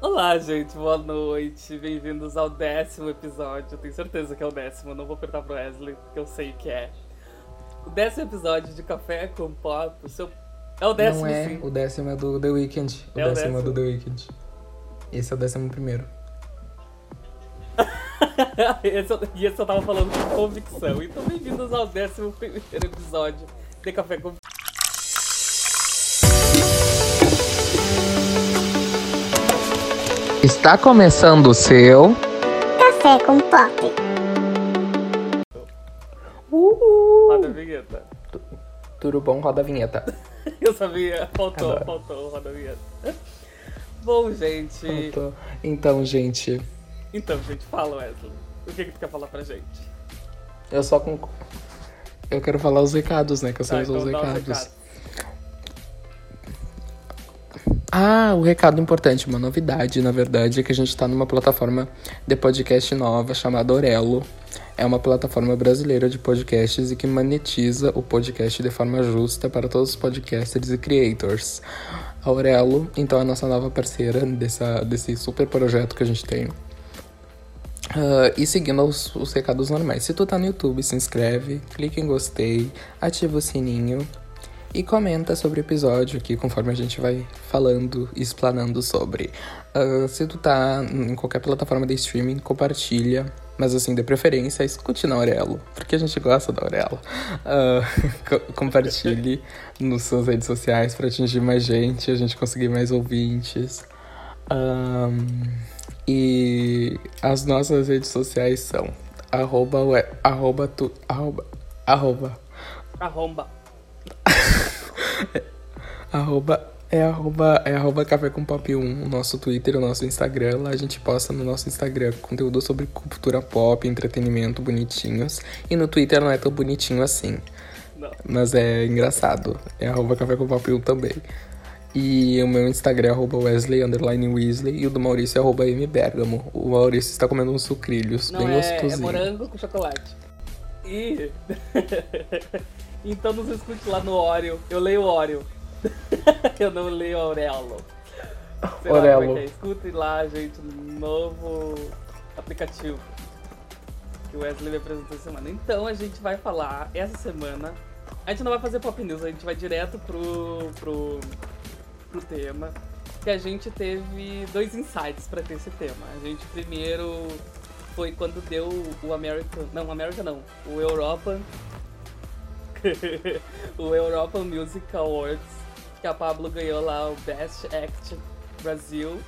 Olá, gente, boa noite. Bem-vindos ao décimo episódio. Eu tenho certeza que é o décimo, eu não vou apertar pro Wesley, porque eu sei que é. O décimo episódio de Café com Pop, o seu. É o décimo, Não é, sim. o décimo é do The Weeknd. O É o décimo é do. The Weeknd. Esse é o décimo primeiro. esse, eu- e esse eu tava falando com convicção. Então, bem-vindos ao décimo primeiro episódio de Café com Está começando o seu. Café com Pop. Roda a Vinheta. Tudo bom, roda a vinheta. Eu sabia, faltou, Adoro. faltou, roda a Vinheta. Bom, gente. Pronto. Então, gente, Então, gente, fala, Wesley. O que, que tu quer falar pra gente? eu só com. Eu quero falar os recados, né? Que eu sei Tá, os então dá os recados. recados. Ah, o recado importante, uma novidade, na verdade, é que a gente tá numa plataforma de podcast nova chamada Orelo. É uma plataforma brasileira de podcasts e que monetiza o podcast de forma justa para todos os podcasters e creators. A Orelo, então, é a nossa nova parceira dessa, desse super projeto que a gente tem. Ah, e seguindo os, os recados normais. Se tu tá no YouTube, se inscreve, clica em gostei, ativa o sininho e comenta sobre o episódio aqui conforme a gente vai falando e explanando sobre. Ah, se tu tá em qualquer plataforma de streaming, compartilha. Mas assim, de preferência, escute na Aurelo, porque a gente gosta da Aurelo. Ah, co- compartilhe nas suas redes sociais para atingir mais gente, a gente conseguir mais ouvintes. Ahn, e as nossas redes sociais são arroba, arroba, tu, arroba, arroba. Arroba, é arroba, é arroba café com pop 1, o nosso Twitter, o nosso Instagram. Lá a gente posta no nosso Instagram conteúdo sobre cultura pop, entretenimento bonitinhos. E no Twitter não é tão bonitinho assim. Não. Mas é engraçado. É arroba café com pop 1 também. E o meu Instagram é arroba Wesley underline Weasley e o do Maurício é arroba mbergamo. O Maurício está comendo uns sucrilhos, Não bem é, é gostosinho. morango com chocolate. E. então nos escute lá no Oreo. Eu leio Oreo. eu não leio Aurelo. Sei lá é Orelo. que é. Escutem lá, gente, no novo aplicativo que o Wesley me apresentou essa semana. Então a gente vai falar essa semana. A gente não vai fazer pop news, a gente vai direto pro, pro, pro tema. Que a gente teve dois insights pra ter esse tema. A gente primeiro foi quando deu o American. Não, American não. O Europa. o Europa Music Awards. Que a Pablo ganhou lá o Best Act Brasil.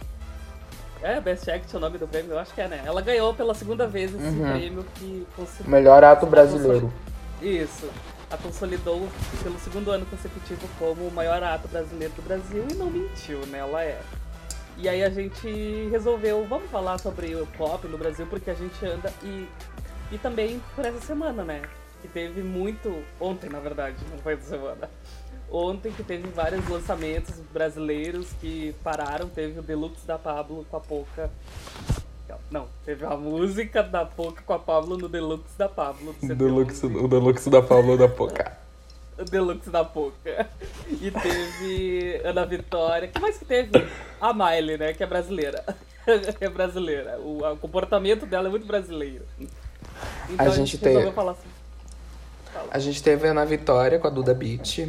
É, Best Act é o nome do prêmio? Eu acho que é, né? Ela ganhou pela segunda vez esse Uhum. prêmio que consi- Melhor ato brasileiro. Isso. A consolidou pelo segundo ano consecutivo como o maior ato brasileiro do Brasil e não mentiu, né? Ela é. E aí a gente resolveu, vamos falar sobre o pop no Brasil, porque a gente anda e. E também por essa semana, né? Que teve muito. Ontem, na verdade, não foi essa semana. Ontem que teve vários lançamentos brasileiros que pararam. Teve o Deluxe da Pablo com a Poca. Não, teve a música da Poca com a Pablo no Deluxe da Pablo. Deluxe, 111. o Deluxe da Pablo da Poca. O Deluxe da Poca. E teve Ana Vitória. que mais que teve? A Miley, né? Que é brasileira. é brasileira. O, o comportamento dela é muito brasileiro. Então A gente tem- resolveu falar assim. A gente teve a Ana Vitória com a Duda Beat.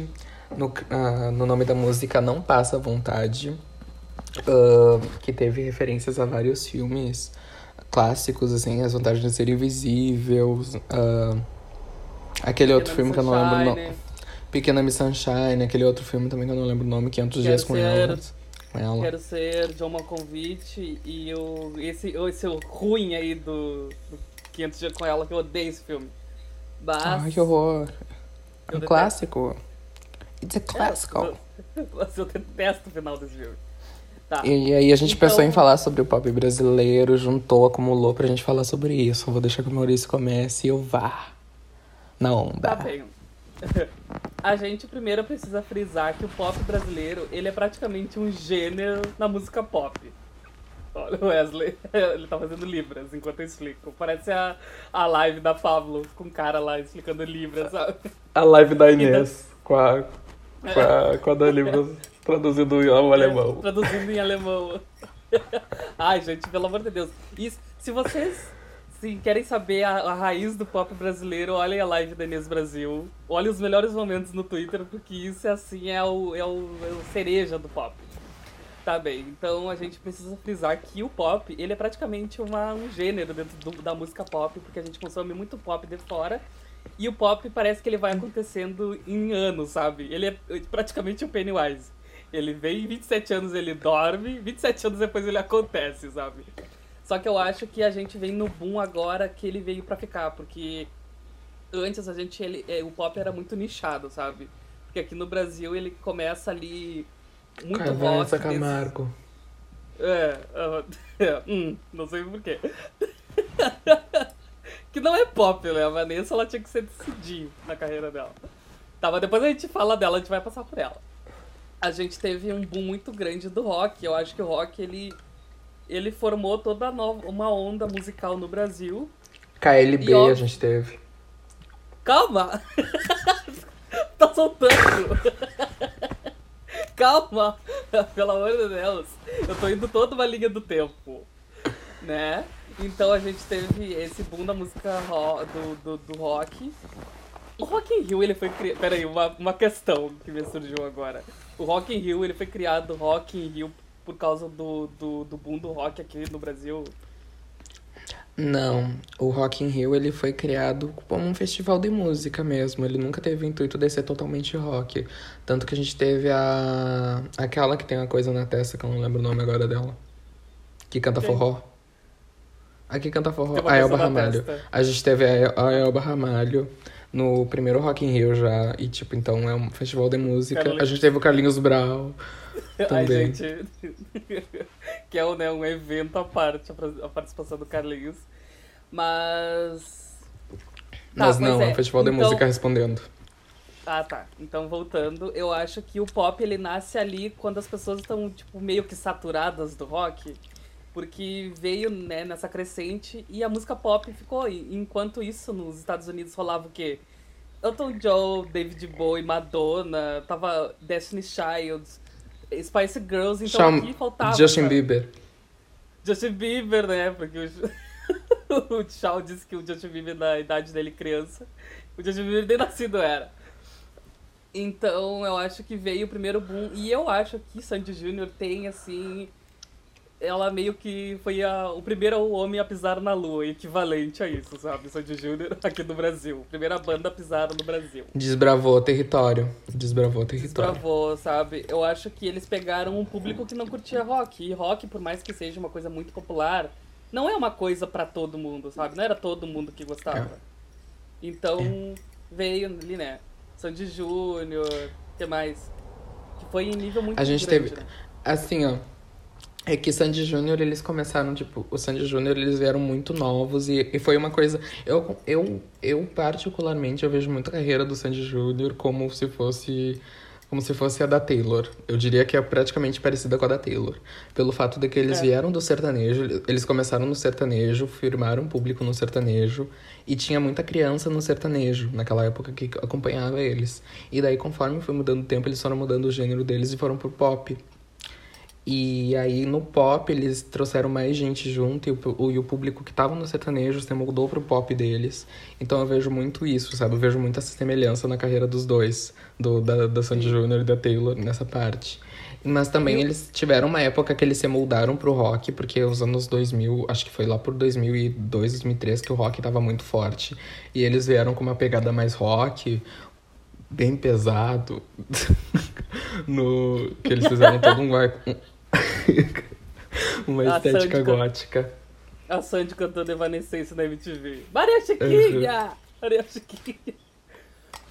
No, ah, no nome da música Não Passa Vontade. ah, que teve referências a vários filmes clássicos, assim, As Vantagens de Ser Invisível. ah, aquele outro filme que eu não lembro o nome. Sunshine, Pequena Miss Sunshine, aquele outro filme também que eu não lembro o nome, 500 Quero Dias com Ser- ela. Ela. Quero ser John Malkovich e o, esse, esse ruim aí do, do 500 Dias com ela, que eu odeio esse filme. Mas... Ai, que horror. É Eu um detesto. clássico. It's a classical. Mas eu detesto o final desse filme. Tá. E aí a gente Então- pensou em falar sobre o pop brasileiro, juntou, acumulou pra gente falar sobre isso. Eu vou deixar que o Maurício comece e eu vá na onda. Tá bem. A gente primeiro precisa frisar que o pop brasileiro, ele é praticamente um gênero na música pop. Olha o Wesley, ele tá fazendo Libras enquanto eu explico. Parece a, a live da Pablo com o cara lá explicando Libras, sabe? A live da Inês com a, com a, com a Dani Libras traduzindo ao alemão. Traduzindo em alemão. Ai, gente, pelo amor de Deus. Isso, se vocês se querem saber a, a raiz do pop brasileiro, olhem a live da Inês Brasil. Olhem os melhores momentos no Twitter, porque isso, assim, é o, é o, é o cereja do pop. Tá bem, então a gente precisa frisar que o pop, ele é praticamente uma, um gênero dentro do, da música pop, porque a gente consome muito pop de fora. E o pop parece que ele vai acontecendo em anos, sabe? Ele é praticamente o Pennywise. Ele vem, 27 anos ele dorme, 27 anos depois ele acontece, sabe? Só que eu acho que a gente vem no boom agora que ele veio pra ficar, porque antes a gente, ele, é, o pop era muito nichado, sabe? Porque aqui no Brasil ele começa ali muito rock. desse- Camargo. É, ah, é, hum, não sei porquê. que não é pop, né? A Vanessa ela tinha que ser decidir na carreira dela. Tá, mas depois a gente fala dela, a gente vai passar por ela. A gente teve um boom muito grande do rock. Eu acho que o rock ele, ele formou toda nova, uma onda musical no Brasil. KLB ó- a gente teve. Calma! tá soltando! Calma! Pelo amor de Deus! Eu tô indo toda uma linha do tempo. Né? Então a gente teve esse boom da música ro- do, do, do rock. O Rock in Rio, ele foi criado... Peraí, uma, uma questão que me surgiu agora. O Rock in Rio, ele foi criado Rock in Rio por causa do, do, do boom do rock aqui no Brasil. Não, o Rock in Rio ele foi criado como um festival de música mesmo. Ele nunca teve o intuito de ser totalmente rock. Tanto que a gente teve a aquela que tem uma coisa na testa que eu não lembro o nome agora dela. Que canta Quem? forró. A que canta forró, a Elba Ramalho. testa. A gente teve a a Elba Ramalho no primeiro Rock in Rio já. E tipo, então é um festival de música. Carlinhos. A gente teve o Carlinhos Brau. Ai, Também. gente. que é né, um evento à parte, a participação do Carlinhos. Mas. Tá, Mas não, é é. um festival de Então- música respondendo. Ah, tá. Então, voltando, eu acho que o pop ele nasce ali quando as pessoas estão, tipo, meio que saturadas do rock. Porque veio, né, nessa crescente e a música pop ficou. Enquanto isso, nos Estados Unidos rolava o quê? Elton John, David Bowie, Madonna, tava Destiny Child, Spice Girls, então Shawn- aqui faltava. Justin sabe? Bieber. Justin Bieber, né? Porque o, o Shaw disse que o Justin Bieber, na idade dele criança, o Justin Bieber nem nascido era. Então eu acho que veio o primeiro boom. E eu acho que Sandy Júnior tem, assim. Ela meio que foi a, o primeiro homem a pisar na lua, equivalente a isso, sabe? Sandy Júnior aqui no Brasil. Primeira banda a pisar no Brasil. Desbravou o território. Desbravou o território. Desbravou, sabe? Eu acho que eles pegaram um público que não curtia rock. E rock, por mais que seja uma coisa muito popular, não é uma coisa pra todo mundo, sabe? Não era todo mundo que gostava. É. Então, veio ali, né? Sandy Júnior, o que mais? Que foi em nível muito A gente grande, teve- né? Assim, ó. É que Sandy Júnior, eles começaram, tipo, o Sandy Júnior, eles vieram muito novos e, e foi uma coisa. Eu, eu, eu, particularmente, eu vejo muito a carreira do Sandy Júnior como se fosse. Como se fosse a da Taylor. Eu diria que é praticamente parecida com a da Taylor. Pelo fato de que eles É. vieram do sertanejo, eles começaram no sertanejo, firmaram público no sertanejo, e tinha muita criança no sertanejo, naquela época que acompanhava eles. E daí, conforme foi mudando o tempo, eles foram mudando o gênero deles e foram pro pop. E aí no pop eles trouxeram mais gente junto e o, e o público que tava no sertanejo se mudou pro pop deles. Então eu vejo muito isso, sabe? Eu vejo muita semelhança na carreira dos dois, do, da, da Sandy Júnior e da Taylor nessa parte. Mas também eles tiveram uma época que eles se moldaram pro rock, porque os anos 2000, acho que foi lá por 2002, 2003 que o rock tava muito forte. E eles vieram com uma pegada mais rock, bem pesado. no que eles fizeram todo um uma A estética Sandy- gótica. A Sandy cantando Evanescence na MTV. Maria Chiquinha! Maria Chiquinha.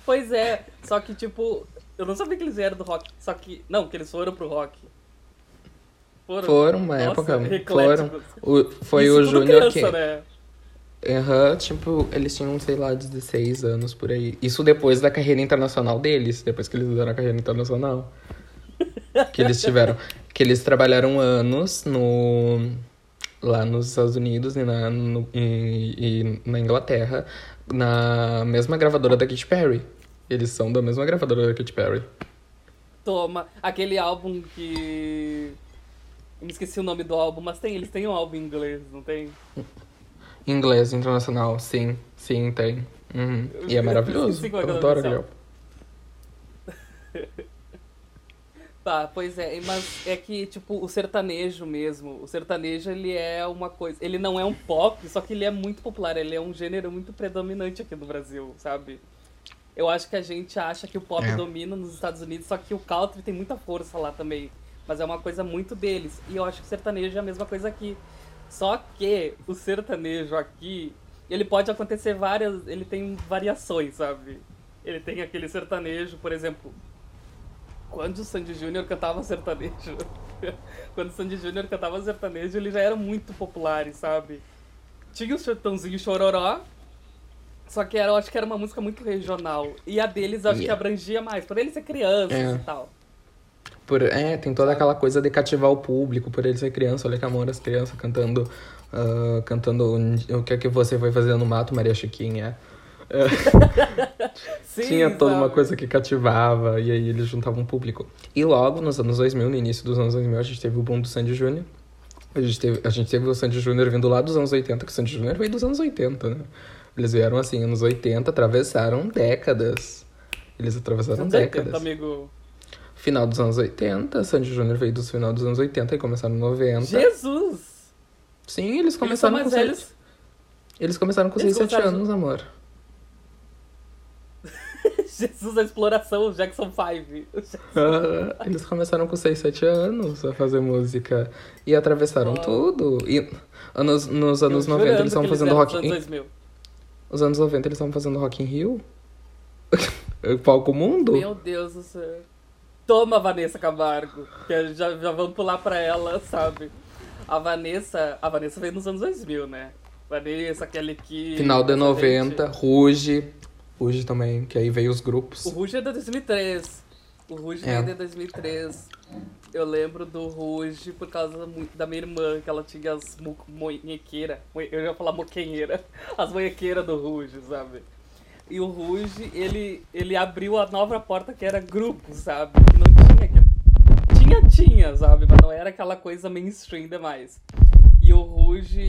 Pois é, só que tipo, eu não sabia que eles vieram do rock. Só que. Não, que eles foram pro rock. Foram, Foram uma Nossa, época, ecléticos. foram. O, foi Isso o Júnior que né? Aham, tipo, eles tinham, sei lá, 16 anos por aí. Isso depois da carreira internacional deles, depois que eles fizeram a carreira internacional. Que eles tiveram. Que eles trabalharam anos no. Lá nos Estados Unidos e na, no- e, e na Inglaterra, na mesma gravadora da Katy Perry. Eles são da mesma gravadora da Katy Perry. Toma, aquele álbum que. Eu me esqueci o nome do álbum, mas tem, eles têm um álbum em inglês, não tem? Inglês, internacional, sim. Sim, tem. Uhum. E é maravilhoso. Eu o adoro aquele álbum. Tá, pois é, mas é que, tipo, o sertanejo mesmo, o sertanejo, ele é uma coisa, ele não é um pop, só que ele é muito popular, ele é um gênero muito predominante aqui no Brasil, sabe? Eu acho que a gente acha que o pop É. domina nos Estados Unidos, só que o country tem muita força lá também, mas é uma coisa muito deles, e eu acho que o sertanejo é a mesma coisa aqui. Só que o sertanejo aqui, ele pode acontecer várias, ele tem variações, sabe? Ele tem aquele sertanejo, por exemplo, quando o Sandy Júnior cantava sertanejo. quando o Sandy Júnior cantava sertanejo, eles já eram muito populares, sabe? Tinha o Sertãozinho Chororó, só que era, eu acho que era uma música muito regional. E a deles acho que Yeah. abrangia mais, por eles ser crianças É. e tal. Por, é, tem toda aquela coisa de cativar o público, por ele ser criança. Olha que amor as crianças cantando. ah, cantando O que é que você foi fazer no mato, Maria Chiquinha. Sim, Tinha toda uma sabe? coisa que cativava, e aí eles juntavam um público. E logo, nos anos 2000, no início dos anos 2000, a gente teve o boom do Sandy Júnior. A gente teve, a gente teve o Sandy Júnior vindo lá dos anos 80, que o Sandy Júnior veio dos anos 80, né? Eles vieram assim, anos 80, atravessaram décadas. Eles atravessaram Anos 80, décadas. amigo. Final dos anos 80, Sandy Júnior veio dos final dos anos 80 e começaram em 90. Jesus! Sim, eles Eles começaram mais com velhos. Eles começaram com Eles 6, 7 começaram- anos, amor. Jesus, a exploração, Jackson 5. Ah, eles começaram com 6, 7 anos a fazer música e atravessaram Uau. tudo. E anos, nos anos Eu 90 jurando eles estavam que fazendo rock in... anos 2000. Os anos 90 eles estavam fazendo Rock in Rio. Palco Mundo. Meu Deus do céu. Toma, Vanessa Camargo. Que já, já vamos pular pra ela, sabe? A Vanessa. A Vanessa veio nos anos 2000, né? Vanessa, Kelly Key. Final de essa 90, gente. Ruge. Ruge também, que aí veio os grupos. O Ruge é de 2003. O Ruge É. de 2003. Eu lembro do Ruge por causa da minha irmã, que ela tinha as mu- monhequeiras. Eu ia falar moquenheira. As monhequeiras do Ruge, sabe? E o Ruge, ele, ele abriu a nova porta que era grupo, sabe? Que não tinha. Tinha, tinha, sabe? Mas não era aquela coisa mainstream demais. E o Ruge...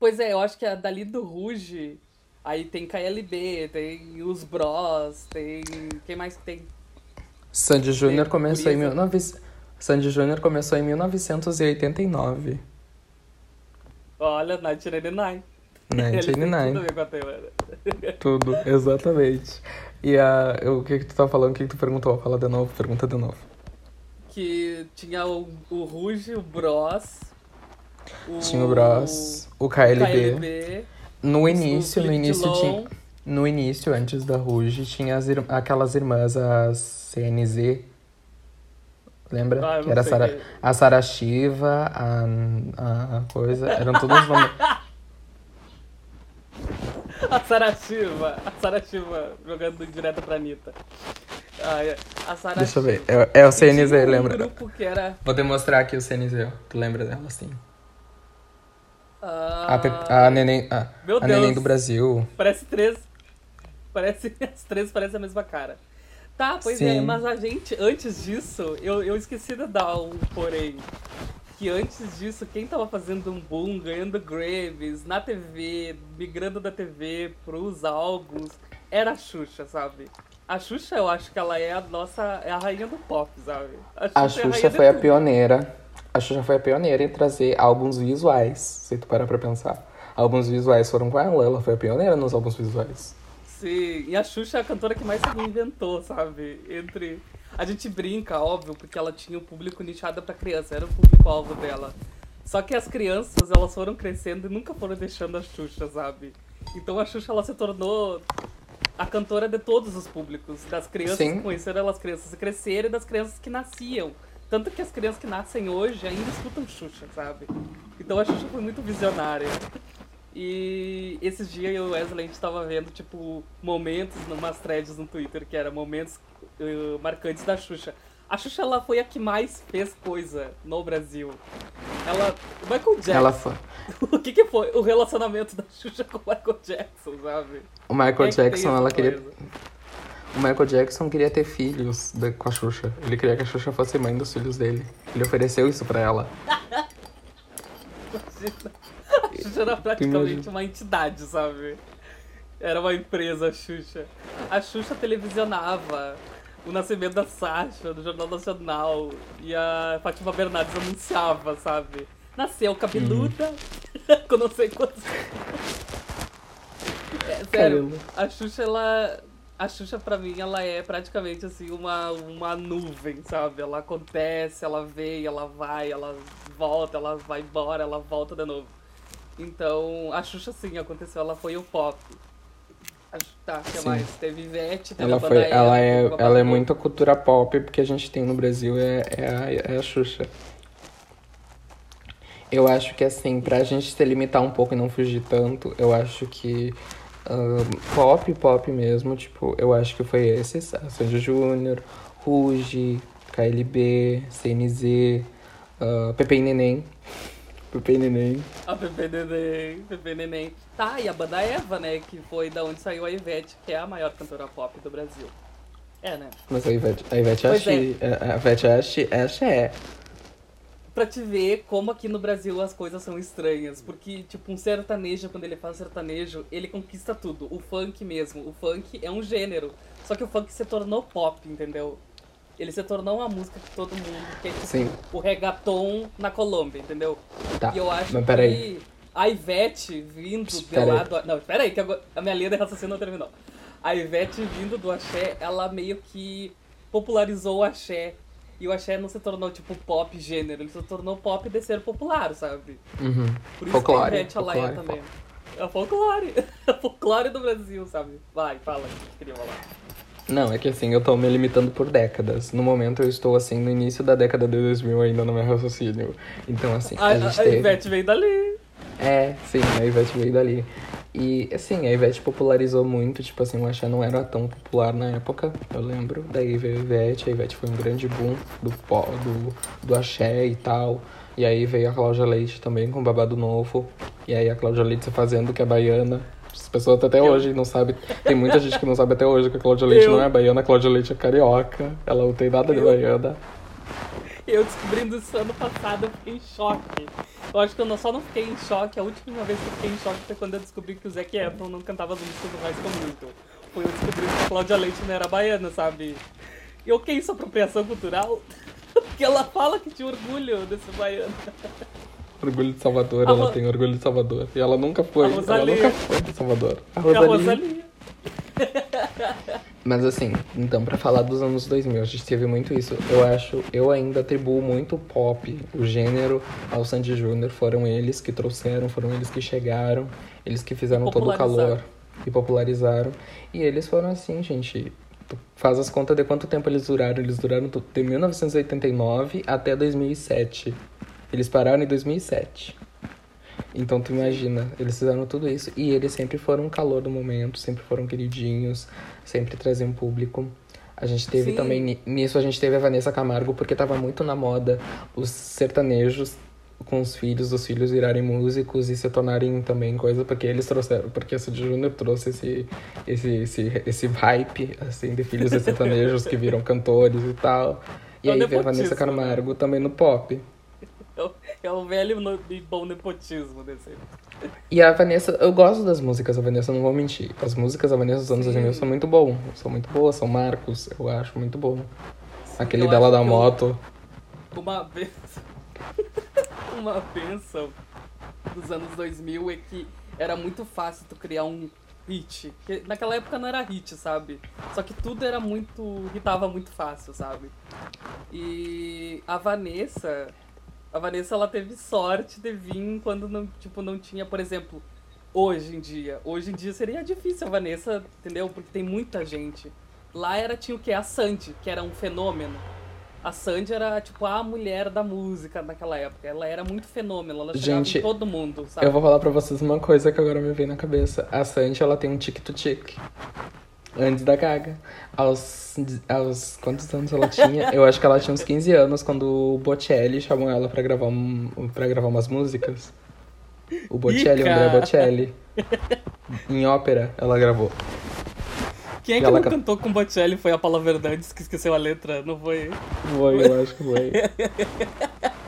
Pois é, eu acho que a dali do Ruge... Aí tem KLB, tem os Bros, tem... Quem mais que tem? Sandy Júnior começou em Guriza. 19... Sandy Júnior começou em 1989. Olha, 1999. Eles têm Tudo a 1999. ver com a. Tudo, exatamente. E a, o que que tu tá falando? O que que tu perguntou? Fala de novo, pergunta de novo. Que tinha o, o Ruge, o Bros... Tinha o Bros, o KLB. KLB No início, no início tinha... No início, antes da Ruge, tinha as ir- aquelas irmãs, as CNZ. Lembra? Ah, que era a Sara, quem. a Sara Shiva, a, a coisa. Eram todos os nomes. A Sarashiva, a Sarashiva jogando direto pra Anitta. Ah, é. A Sarashiva. Deixa eu ver. É, é o CNZ, um lembra? grupo que era... Vou demonstrar aqui o CNZ. Tu lembra dela, sim. Ah, A, Pe- a neném, a, a neném do Brasil. Parece três. Parece. As três parecem a mesma cara. Tá, pois é, Sim. mas a gente, antes disso, eu, eu esqueci de dar um porém. Que antes disso, quem tava fazendo um boom, ganhando Graves na TV, migrando da TV pros álbuns, era a Xuxa, sabe? A Xuxa, eu acho que ela é a nossa. é a rainha do pop, sabe? A é rainha Xuxa de foi a pioneira. A Xuxa foi a pioneira em trazer álbuns visuais, se tu parar pra pensar. Álbuns visuais foram com ela, ela foi a pioneira nos álbuns visuais. Sim, e a Xuxa é a cantora que mais se reinventou, sabe? Entre. A gente brinca, óbvio, porque ela tinha um público nichado pra criança, era o público-alvo dela. Só que as crianças, elas foram crescendo e nunca foram deixando a Xuxa, sabe? Então a Xuxa, ela se tornou a cantora de todos os públicos. Das crianças Sim. que conheceram elas crianças que cresceram e das crianças que nasciam. Tanto que as crianças que nascem hoje ainda escutam Xuxa, sabe? Então a Xuxa foi muito visionária. E esses dias eu e o Wesley, a gente tava vendo, tipo, momentos numas threads no Twitter, que era momentos eh, marcantes da Xuxa. A Xuxa, ela foi a que mais fez coisa no Brasil. Ela... O Michael Jackson. Ela foi. O que que foi o relacionamento da Xuxa com o Michael Jackson, sabe? O Michael é Jackson, ela queria. O Michael Jackson queria ter filhos da- com a Xuxa. Ele queria que a Xuxa fosse mãe dos filhos dele. Ele ofereceu isso pra ela. Imagina. A Xuxa era praticamente imagina. uma entidade, sabe? Era uma empresa, a Xuxa. A Xuxa televisionava o nascimento da Sasha no Jornal Nacional. E a Fátima Bernardes anunciava, sabe? Nasceu cabeluda, com não sei quantos. É, sério, Cabelo. a Xuxa, ela. A Xuxa, pra mim, ela é praticamente assim, uma, uma nuvem, sabe? Ela acontece, ela vem, ela vai, ela volta, ela vai embora, ela volta de novo. Então, a Xuxa sim aconteceu, ela foi o pop. Tá, o que Sim. mais? Teve Ivete, teve Ela, a foi, ela, é, ela é muito a cultura pop, porque a gente tem no Brasil é, é, a, é a Xuxa. Eu acho que assim, pra gente se limitar um pouco e não fugir tanto, eu acho que ahn, pop, pop mesmo, tipo, eu acho que foi esses, a Sandy Júnior, Ruge, KLB, CNZ, ah, Pepe e Neném. Pepe e Neném. A Pepe Neném, Pepe Neném. Tá, e a banda Eva, né? Que foi da onde saiu a Ivete, que é a maior cantora pop do Brasil. É, né? Mas a Ivete, a Ivete é Pois é. axi, a Ivete é axi, é Pra te ver como aqui no Brasil as coisas são estranhas. Porque, tipo, um sertanejo, quando ele faz sertanejo, ele conquista tudo. O funk mesmo. O funk é um gênero. Só que o funk se tornou pop, entendeu? Ele se tornou uma música que todo mundo quer, tipo, Sim. o reggaeton na Colômbia, entendeu? Tá, E eu acho mas peraí. que a Ivete vindo do Peraí. lado. Não, peraí, que agora a minha linha de raciocínio não terminou. A Ivete vindo do axé, ela meio que popularizou o axé. E o axé não se tornou, tipo, pop gênero, ele se tornou pop de ser popular, sabe? Uhum. Por isso Folclore, que a folclore, também. É o folclore. É o folclore do Brasil, sabe? Vai, fala queria falar. Não, é que assim, eu tô me limitando por décadas. No momento eu estou assim, no início da década de 2000 ainda no meu raciocínio. Então assim, A, a, a, gente a teve... Ivete veio dali. É, sim, a Ivete veio dali. E assim, a Ivete popularizou muito, tipo assim, o Axé não era tão popular na época, eu lembro. Daí veio a Ivete, a Ivete foi um grande boom do, pó- do, do Axé e tal. E aí veio a Cláudia Leite também com Babado Novo. E aí a Cláudia Leite se fazendo que é baiana. As pessoas até Eu- hoje não sabem. Tem muita gente que não sabe até hoje que a Cláudia Leite Eu- não é baiana, a Cláudia Leite é carioca. Ela não tem nada de Eu- baiana. Eu descobrindo isso ano passado, eu fiquei em choque. Eu acho que eu não- só não fiquei em choque, a última vez que eu fiquei em choque foi quando eu descobri que o Zac Efron não cantava as músicas do High School Musical. Foi eu descobri que a Cláudia Leite não era baiana, sabe? E o que é isso, apropriação cultural? Porque ela fala que tinha orgulho desse baiano. Orgulho de Salvador, A ela Ro- tem orgulho de Salvador. E ela nunca foi. Ela nunca foi de Salvador. A E a Rosalia. Mas assim, então, pra falar dos anos 2000, a gente teve muito isso. Eu acho, eu ainda atribuo muito o pop, o gênero, ao Sandy Júnior. Foram eles que trouxeram, foram eles que chegaram, eles que fizeram todo o calor e popularizaram. E eles foram assim, gente. tu Faz as contas de quanto tempo eles duraram. Eles duraram de 1989 até 2007. Eles pararam em 2007. Então tu imagina, eles fizeram tudo isso e eles sempre foram o calor do momento, sempre foram queridinhos, sempre traziam público. A gente teve Sim. também, ni- nisso a gente teve a Vanessa Camargo, porque tava muito na moda os sertanejos com os filhos, os filhos virarem músicos e se tornarem também coisa, porque eles trouxeram, porque a Sandy Júnior trouxe esse, esse, esse, esse hype, assim, de filhos de sertanejos que viram cantores e tal. E É aí veio a Vanessa né? Camargo também no pop. É o- velho no- e bom nepotismo desse. E a Vanessa, eu gosto das músicas da Vanessa, não vou mentir. As músicas da Vanessa dos anos Sim. 2000 são muito bom, são muito boas, são marcos, eu acho muito bom. Aquele eu dela da que eu- moto. Uma vez. uma benção dos anos 2000 é que era muito fácil tu criar um hit. Porque naquela época não era hit, sabe? Só que tudo era muito. hitava muito fácil, sabe? E a Vanessa. A Vanessa ela teve sorte de vir quando não, tipo, não tinha, por exemplo, hoje em dia. Hoje em dia seria difícil a Vanessa, entendeu? Porque tem muita gente. Lá era tinha o que? A Sandy, que era um fenômeno. A Sandy era, tipo, a mulher da música naquela época. Ela era muito fenômeno, ela chegava Gente, em todo mundo, sabe? Eu vou falar pra vocês uma coisa que agora me veio na cabeça. A Sandy, ela tem um tic-to-tic. Antes da Gaga. Aos, aos quantos anos ela tinha? Eu acho que ela tinha uns 15 anos quando o Bocelli chamou ela pra gravar, um, pra gravar umas músicas. O Bocelli, o Ih, André. Bocelli. Em ópera, ela gravou. Quem é que ela não can- cantou com Bocelli foi a Paula Verdades que esqueceu a letra? Não foi? Foi, eu acho que foi.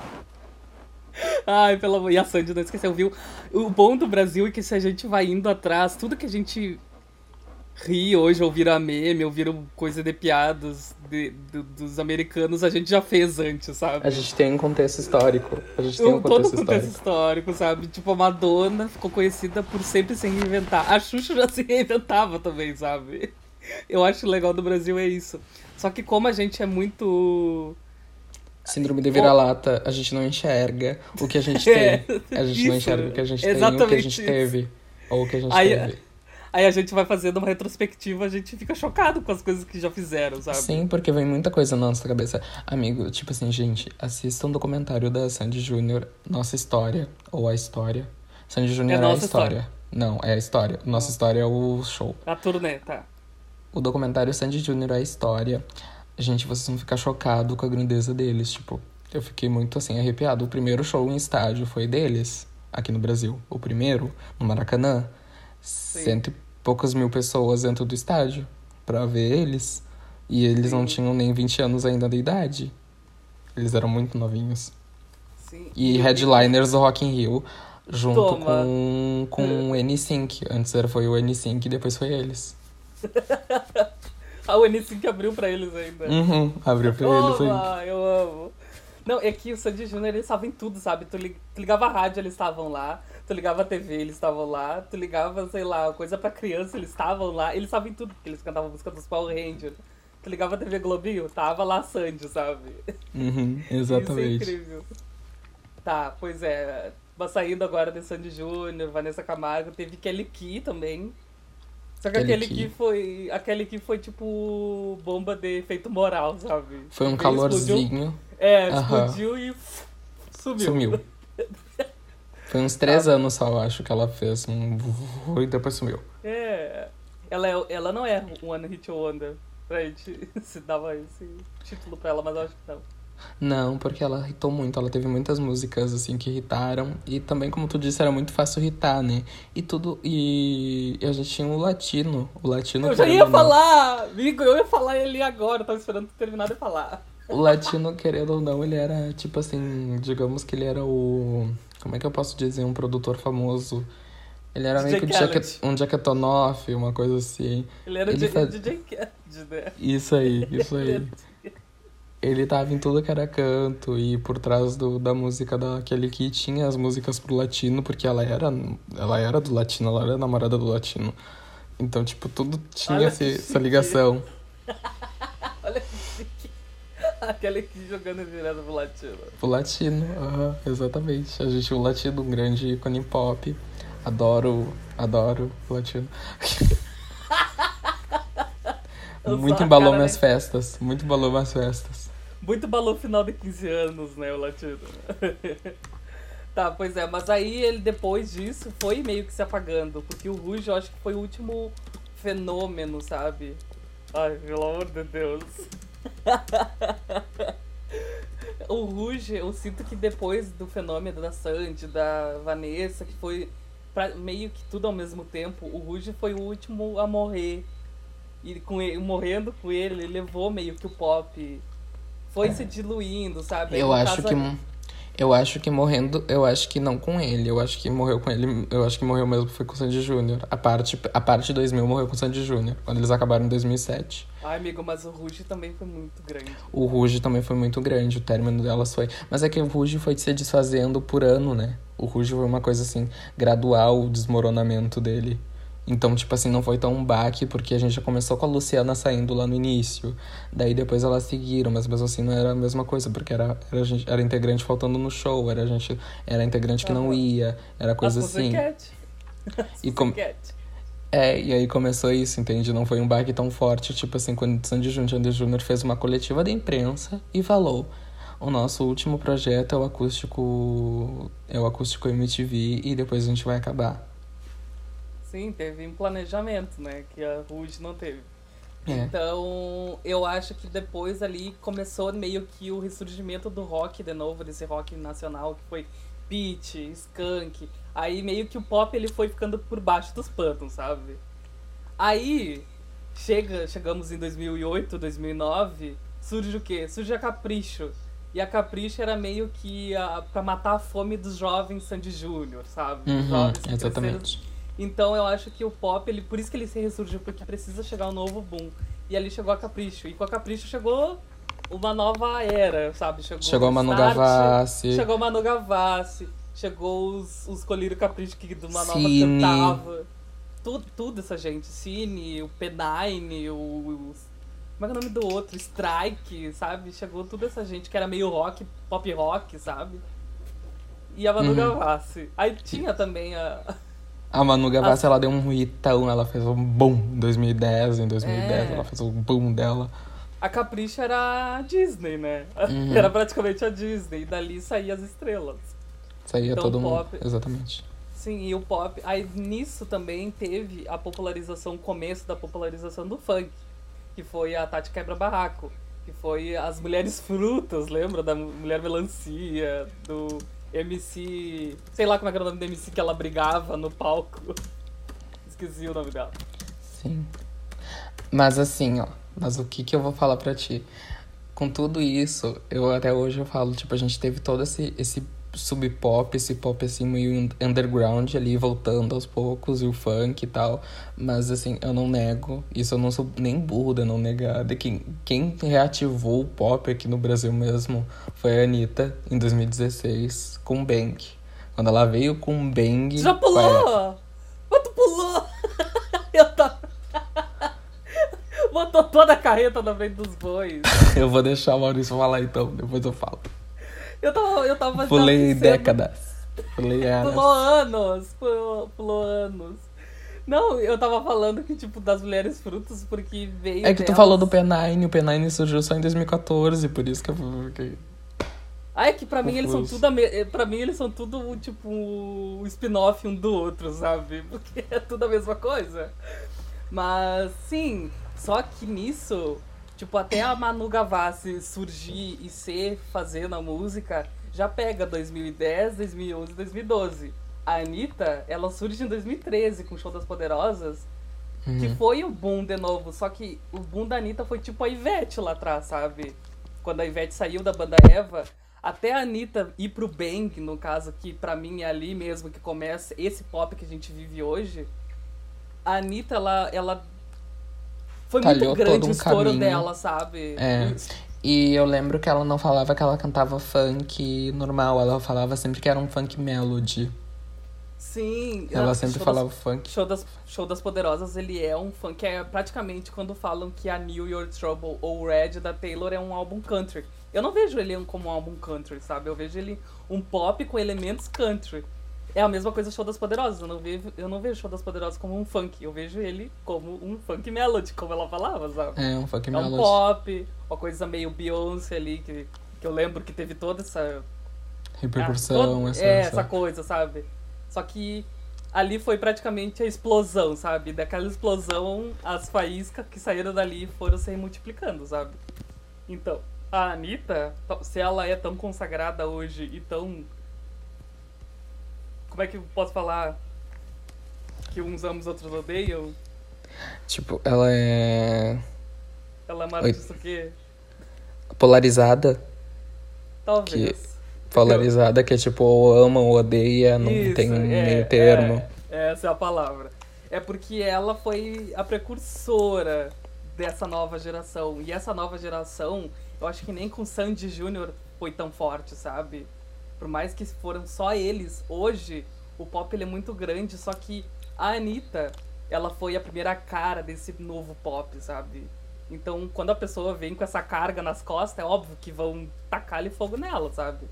Ai, pelo amor. E a Sandy não esqueceu, viu? O bom do Brasil é que se a gente vai indo atrás, tudo que a gente ri hoje, ou vira meme, ou vira coisa de piadas de- do- dos americanos, a gente já fez antes, sabe? A gente tem um contexto histórico. A gente tem um O- todo o contexto contexto histórico. histórico, sabe? Tipo, a Madonna ficou conhecida por sempre se reinventar. A Xuxa já se reinventava também, sabe? Eu acho legal do Brasil é isso. Só que como a gente é muito. Síndrome de vira-lata, a gente não enxerga o que a gente É, tem. A gente não isso. enxerga o que a gente tem, o que a gente isso. teve. Ou o que a gente Aí- teve. Aí a gente vai fazendo uma retrospectiva, a gente fica chocado com as coisas que já fizeram, sabe? Sim, porque vem muita coisa na nossa cabeça. Amigo, tipo assim, gente, assista um documentário da Sandy Júnior, Nossa História, ou A História. Sandy Júnior é, a Nossa história. Não, é a história. Nossa História é o show. A turnê, tá. O documentário Sandy Júnior é a história. Gente, vocês vão ficar chocados com a grandeza deles. Tipo, eu fiquei muito assim, arrepiado. O primeiro show em estádio foi deles, aqui no Brasil. O primeiro, no Maracanã. Cento e poucas mil pessoas dentro do estádio pra ver eles. E eles não Sim. tinham nem 20 anos ainda de idade. Eles eram muito novinhos. Sim. E headliners do Rock in Rio, junto Toma. com, com o N5. Antes era, foi o N5 e depois foi eles. A N5 abriu pra eles ainda. Uhum, abriu pra eles aí. Toma, eu amo. Não, é que o Sandy Júnior, eles estavam em tudo, sabe? Tu, tu ligava a rádio, eles estavam lá. Tu ligava a TV, eles estavam lá. Tu ligava, sei lá, coisa pra criança, eles estavam lá. Eles estavam em tudo, porque eles cantavam música dos Power Rangers. Tu ligava a TV Globinho, tava lá Sandy, sabe? Uhum, Isso é exatamente. incrível. Tá, pois é. Mas saindo agora de Sandy Júnior, Vanessa Camargo, teve Kelly Key também. Só que Kelly a Kelly Key. Key foi. A Kelly Key foi tipo bomba de efeito moral, sabe? Foi um Veio, explodiu. É, Aham. explodiu e sumiu. sumiu. Foi uns três anos só, eu acho, que ela fez um e depois sumiu. É. Ela, é, ela não é One Hit Wonder. Pra gente se dava esse título pra ela, mas eu acho que não. Não, porque ela irritou muito, ela teve muitas músicas assim que irritaram e também como tu disse era muito fácil irritar, né? E tudo e a gente tinha o latino, o latino Eu já ia falar! Amigo, eu ia falar ele agora, eu tava esperando tu terminar de falar. O latino querendo ou não, ele era tipo assim, digamos que ele era o como é que eu posso dizer, um produtor famoso. Ele era meio DJ que um jacket, um jacketonoff, uma coisa assim. Ele era Ele faz- DJ Khaled, né? Isso aí, isso aí. Ele tava em tudo que era canto e por trás do, da música daquele que tinha as músicas pro latino, porque ela era, ela era do latino, ela era namorada do latino. Então, tipo, tudo tinha esse- que essa ligação. Que. Aquele aqui jogando direto pro latino. O latino, aham, exatamente. A gente, o latino, um grande ícone pop. Adoro, adoro o latino. Muito embalou minhas da- festas. Muito embalou minhas festas. Muito balão final de 15 anos, né, o latino. tá, pois é, mas aí ele depois disso foi meio que se apagando, porque o eu acho que foi o último fenômeno, sabe? Ai, pelo amor de Deus. o Ruge, eu sinto que depois do fenômeno da Sandy, da Vanessa, que foi pra- meio que tudo ao mesmo tempo, o Ruge foi o último a morrer. E com ele, morrendo com ele, ele levou meio que o pop foi se diluindo, sabe? Eu acho que. Eu acho que morrendo, eu acho que não com ele. Eu acho que morreu com ele. Eu acho que morreu mesmo foi com o Sandy Júnior. A parte, a parte 2000 morreu com o Sandy Júnior, quando eles acabaram em 2007. Ai, amigo, mas o Ruge também foi muito grande. O Ruge também foi muito grande, o término delas foi. Mas é que o Ruge foi se desfazendo por ano, né? O Ruge foi uma coisa assim, gradual o desmoronamento dele. Então, tipo assim, não foi tão um baque, porque a gente já começou com a Luciana saindo lá no início. Daí depois elas seguiram, mas mesmo assim não era a mesma coisa, porque era, era, gente, era integrante faltando no show, era gente, era integrante que não ia, era coisa As assim. E com-. É, e aí começou isso, entende? Não foi um baque tão forte, tipo assim, quando o Sandy Júnior Júnior fez uma coletiva de imprensa e falou: o nosso último projeto é o acústico. É o acústico MTV e depois a gente vai acabar. Sim, teve um planejamento, né? Que a Ruge não teve. É. Então, eu acho que depois ali começou meio que o ressurgimento do rock de novo, desse rock nacional, que foi Pitch, Skunk. Aí meio que o pop ele foi ficando por baixo dos panos, sabe? Aí chega, chegamos em 2008, 2009, surge o quê? Surge a Capricho. E a Capricho era meio que a, pra matar a fome dos jovens Sandy Júnior, sabe? Uhum, jovens exatamente. Então eu acho que o pop, ele, por isso que ele se ressurgiu, porque precisa chegar um novo boom. E ali chegou a Capricho. E com a Capricho chegou uma nova era, sabe? Chegou, Chegou a Manu Start, Gavassi. Chegou a Manu Gavassi. Chegou os, os Colírio Capricho que de uma nova Cine. cantava. Tudo, tudo essa gente. Cine, o P9, o. o- Como é que é o nome do outro? Strike, sabe? Chegou toda essa gente que era meio rock, pop rock, sabe? E a Manu Uhum. Gavassi. Aí tinha também a. A Manu Gavassi, ela deu um hitão, ela fez um boom em 2010, em 2010 É. ela fez o boom dela. A Capricho era a Disney, né? Uhum. Era praticamente a Disney. Dali saía as estrelas. Saía Então, todo mundo. pop. Exatamente. Sim, e o pop. Aí nisso também teve a popularização, o começo da popularização do funk. Que foi a Tati Quebra Barraco. Que foi as Mulheres Frutas, lembra? Da Mulher Melancia, do MC. Sei lá como é que era o nome do MC que ela brigava no palco. Esqueci o nome dela. Sim. Mas assim, ó. Mas o que que eu vou falar pra ti? Com tudo isso, eu até hoje eu falo, tipo, a gente teve todo esse, esse sub-pop, esse pop assim meio un- underground ali, voltando aos poucos, e o funk e tal. Mas assim, eu não nego, isso eu não sou nem burro de não negar. De quem, quem reativou o pop aqui no Brasil mesmo foi a Anitta, em 2016, com Bang. Quando ela veio com Bang. Já pulou! Mas tu pulou! Eu tava. Botou toda a carreta na frente dos bois. Eu vou deixar o Maurício falar então, depois eu falo. Eu tava. Eu tava Pulei décadas. Pulei anos. Pulou anos, pulou, pulou anos. Não, eu tava falando que, tipo, das mulheres frutas, porque veio. É que tu delas- falou do P9, o P9 surgiu só em 2014, por isso que eu fiquei. Ah, é que pra mim eles são tudo. a me- Pra mim eles são tudo, tipo, o spin-off um do outro, sabe? Porque é tudo a mesma coisa. Mas, sim, só que nisso, tipo, até a Manu Gavassi surgir e ser fazendo a música, já pega 2010, 2011, 2012. A Anitta, ela surge em 2013 com o Show das Poderosas, que Uhum. foi o boom de novo. Só que o boom da Anitta foi tipo a Ivete lá atrás, sabe? Quando a Ivete saiu da banda Eva, até a Anitta ir pro Bang, no caso, que pra mim é ali mesmo que começa esse pop que a gente vive hoje. A Anitta, ela. ela foi muito Talhou grande todo o um estouro caminho. dela, sabe? É. E eu lembro que ela não falava que ela cantava funk normal, ela falava sempre que era um funk melody. Sim. Ela a- sempre falava Das, funk. show, das, show das Poderosas, ele é um funk. É praticamente quando falam que a New Your Trouble ou Red da Taylor é um álbum country. Eu não vejo ele como um álbum country, sabe? Eu vejo ele um pop com elementos country. É a mesma coisa Show das Poderosas. Eu não vejo, eu não vejo Show das Poderosas como um funk. Eu vejo ele como um funk melody, como ela falava, sabe? É, um funk É um melody. pop, uma coisa meio Beyoncé ali, que, que eu lembro que teve toda essa Repercussão, ah, todo- essa, É, essa- essa coisa, sabe? Só que ali foi praticamente a explosão, sabe? Daquela explosão, as faíscas que saíram dali foram se multiplicando, sabe? Então, a Anitta, se ela é tão consagrada hoje e tão. Como é que eu posso falar? Que uns amam, os outros odeiam? Tipo, ela é Ela é Oi. artista que. polarizada. Talvez. Polarizada que é tipo, ou ama ou odeia, não Isso, tem é, meio termo. é, essa é a palavra. É porque ela foi a precursora dessa nova geração. E essa nova geração, eu acho que nem com Sandy Júnior foi tão forte, sabe? Por mais que foram só eles, hoje o pop ele é muito grande, só que a Anitta, ela foi a primeira cara desse novo pop, sabe? Então, quando a pessoa vem com essa carga nas costas, é óbvio que vão tacar-lhe fogo nela, sabe?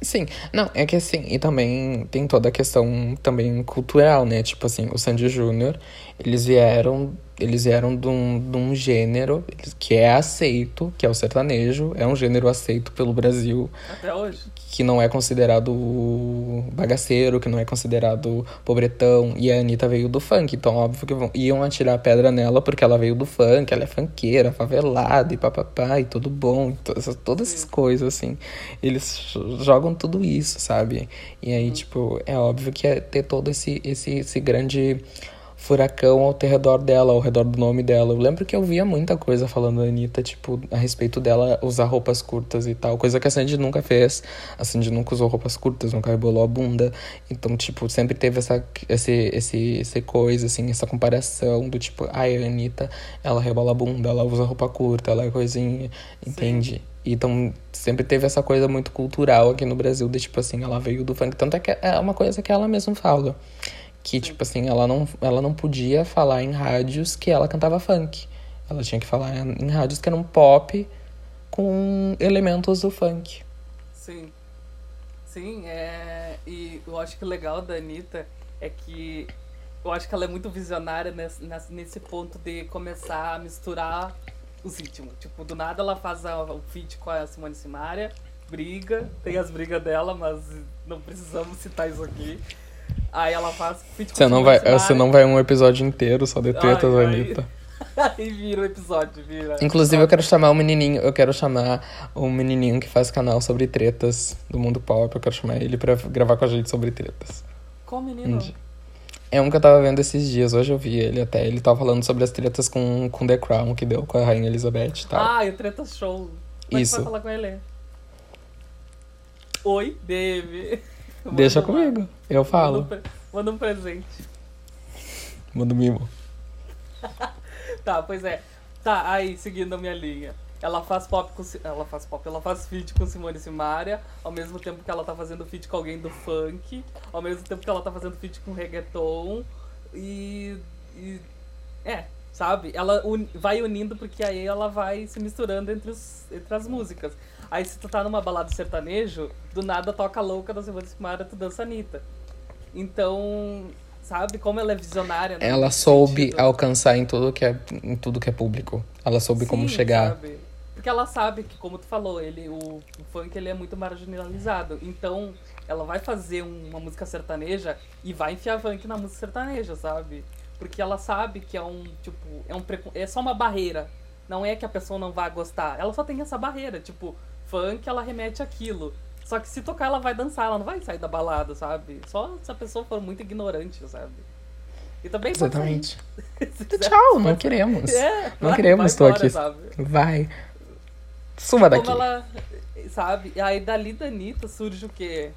Sim, não, é que assim, e também tem toda a questão também cultural, né? Tipo assim, o Sandy Júnior, eles vieram, eles vieram de um, de um gênero que é aceito, que é o sertanejo, é um gênero aceito pelo Brasil, Até hoje. Que não é considerado bagaceiro, que não é considerado pobretão, e a Anitta veio do funk, então óbvio que vão, iam atirar pedra nela porque ela veio do funk, ela é funkeira, favelada e papapá, e tudo bom, e todas, essas- todas essas coisas, assim. Eles jogam tudo isso, sabe? E aí, tipo, é óbvio que é ter todo esse, esse, esse grande furacão ao redor dela, ao redor do nome dela. Eu lembro que eu via muita coisa falando da Anitta, tipo, a respeito dela usar roupas curtas e tal. Coisa que a Sandy nunca fez. A Sandy nunca usou roupas curtas, nunca rebolou a bunda. Então, tipo, sempre teve essa, esse, esse, esse coisa, assim, essa comparação do tipo, ai, a Anitta, ela rebola a bunda, ela usa roupa curta, ela é coisinha, entende? Então, sempre teve essa coisa muito cultural aqui no Brasil, de tipo assim, ela veio do funk. Tanto é que é uma coisa que ela mesma fala. Que, tipo assim, ela não, ela não podia falar em rádios que ela cantava funk. Ela tinha que falar em rádios que eram pop com elementos do funk. Sim. Sim, é... e eu acho que o legal da Anitta é que eu acho que ela é muito visionária nesse, nesse ponto de começar a misturar os ritmos. Tipo, do nada ela faz o feat com a Simone Simaria, briga, tem as brigas dela, mas não precisamos citar isso aqui. Aí ela faz você não vai Você não vai um episódio inteiro só de tretas, ai, Anitta. Aí vira o episódio, vira. Inclusive, eu quero chamar o menininho, eu quero chamar o menininho que faz canal sobre tretas do mundo pop. Eu quero chamar ele pra gravar com a gente sobre tretas. Qual menino? É um que eu tava vendo esses dias, hoje eu vi ele até. Ele tava falando sobre as tretas com, com The Crown que deu com a Rainha Elizabeth e tal. Ah, e o Treta Show. Como Isso. É vai falar com ele? Oi, Dave. Deixa Manda comigo, eu falo. Manda um, manda um presente. Manda um mimo. tá, pois é. Tá, aí, seguindo a minha linha. Ela faz pop com. Ela faz pop, ela faz feat com Simone Simaria, ao mesmo tempo que ela tá fazendo feat com alguém do funk, ao mesmo tempo que ela tá fazendo feat com reggaeton. E. e é, sabe? Ela un, vai unindo porque aí ela vai se misturando entre, os, entre as músicas. Aí se tu tá numa balada sertanejo, do nada toca louca da Simone Simaria, tu dança Anitta. Então, sabe como ela é visionária. Né? Ela soube sentido. alcançar em tudo que é em tudo que é público. Ela soube Sim, como chegar. Sabe? Porque ela sabe que, como tu falou, ele, o, o funk ele é muito marginalizado. Então, ela vai fazer uma música sertaneja e vai enfiar funk na música sertaneja, sabe? Porque ela sabe que é um, tipo, é, um é só uma barreira. Não é que a pessoa não vai gostar. Ela só tem essa barreira. Tipo, funk, ela remete aquilo. Só que se tocar, ela vai dançar, ela não vai sair da balada, sabe? Só se a pessoa for muito ignorante, sabe? E também Exatamente. Tchau, não queremos. É, não vai, queremos, embora, aqui. Sabe? Vai. Suma daqui. Como ela, sabe? E aí dali da Anitta surge o quê?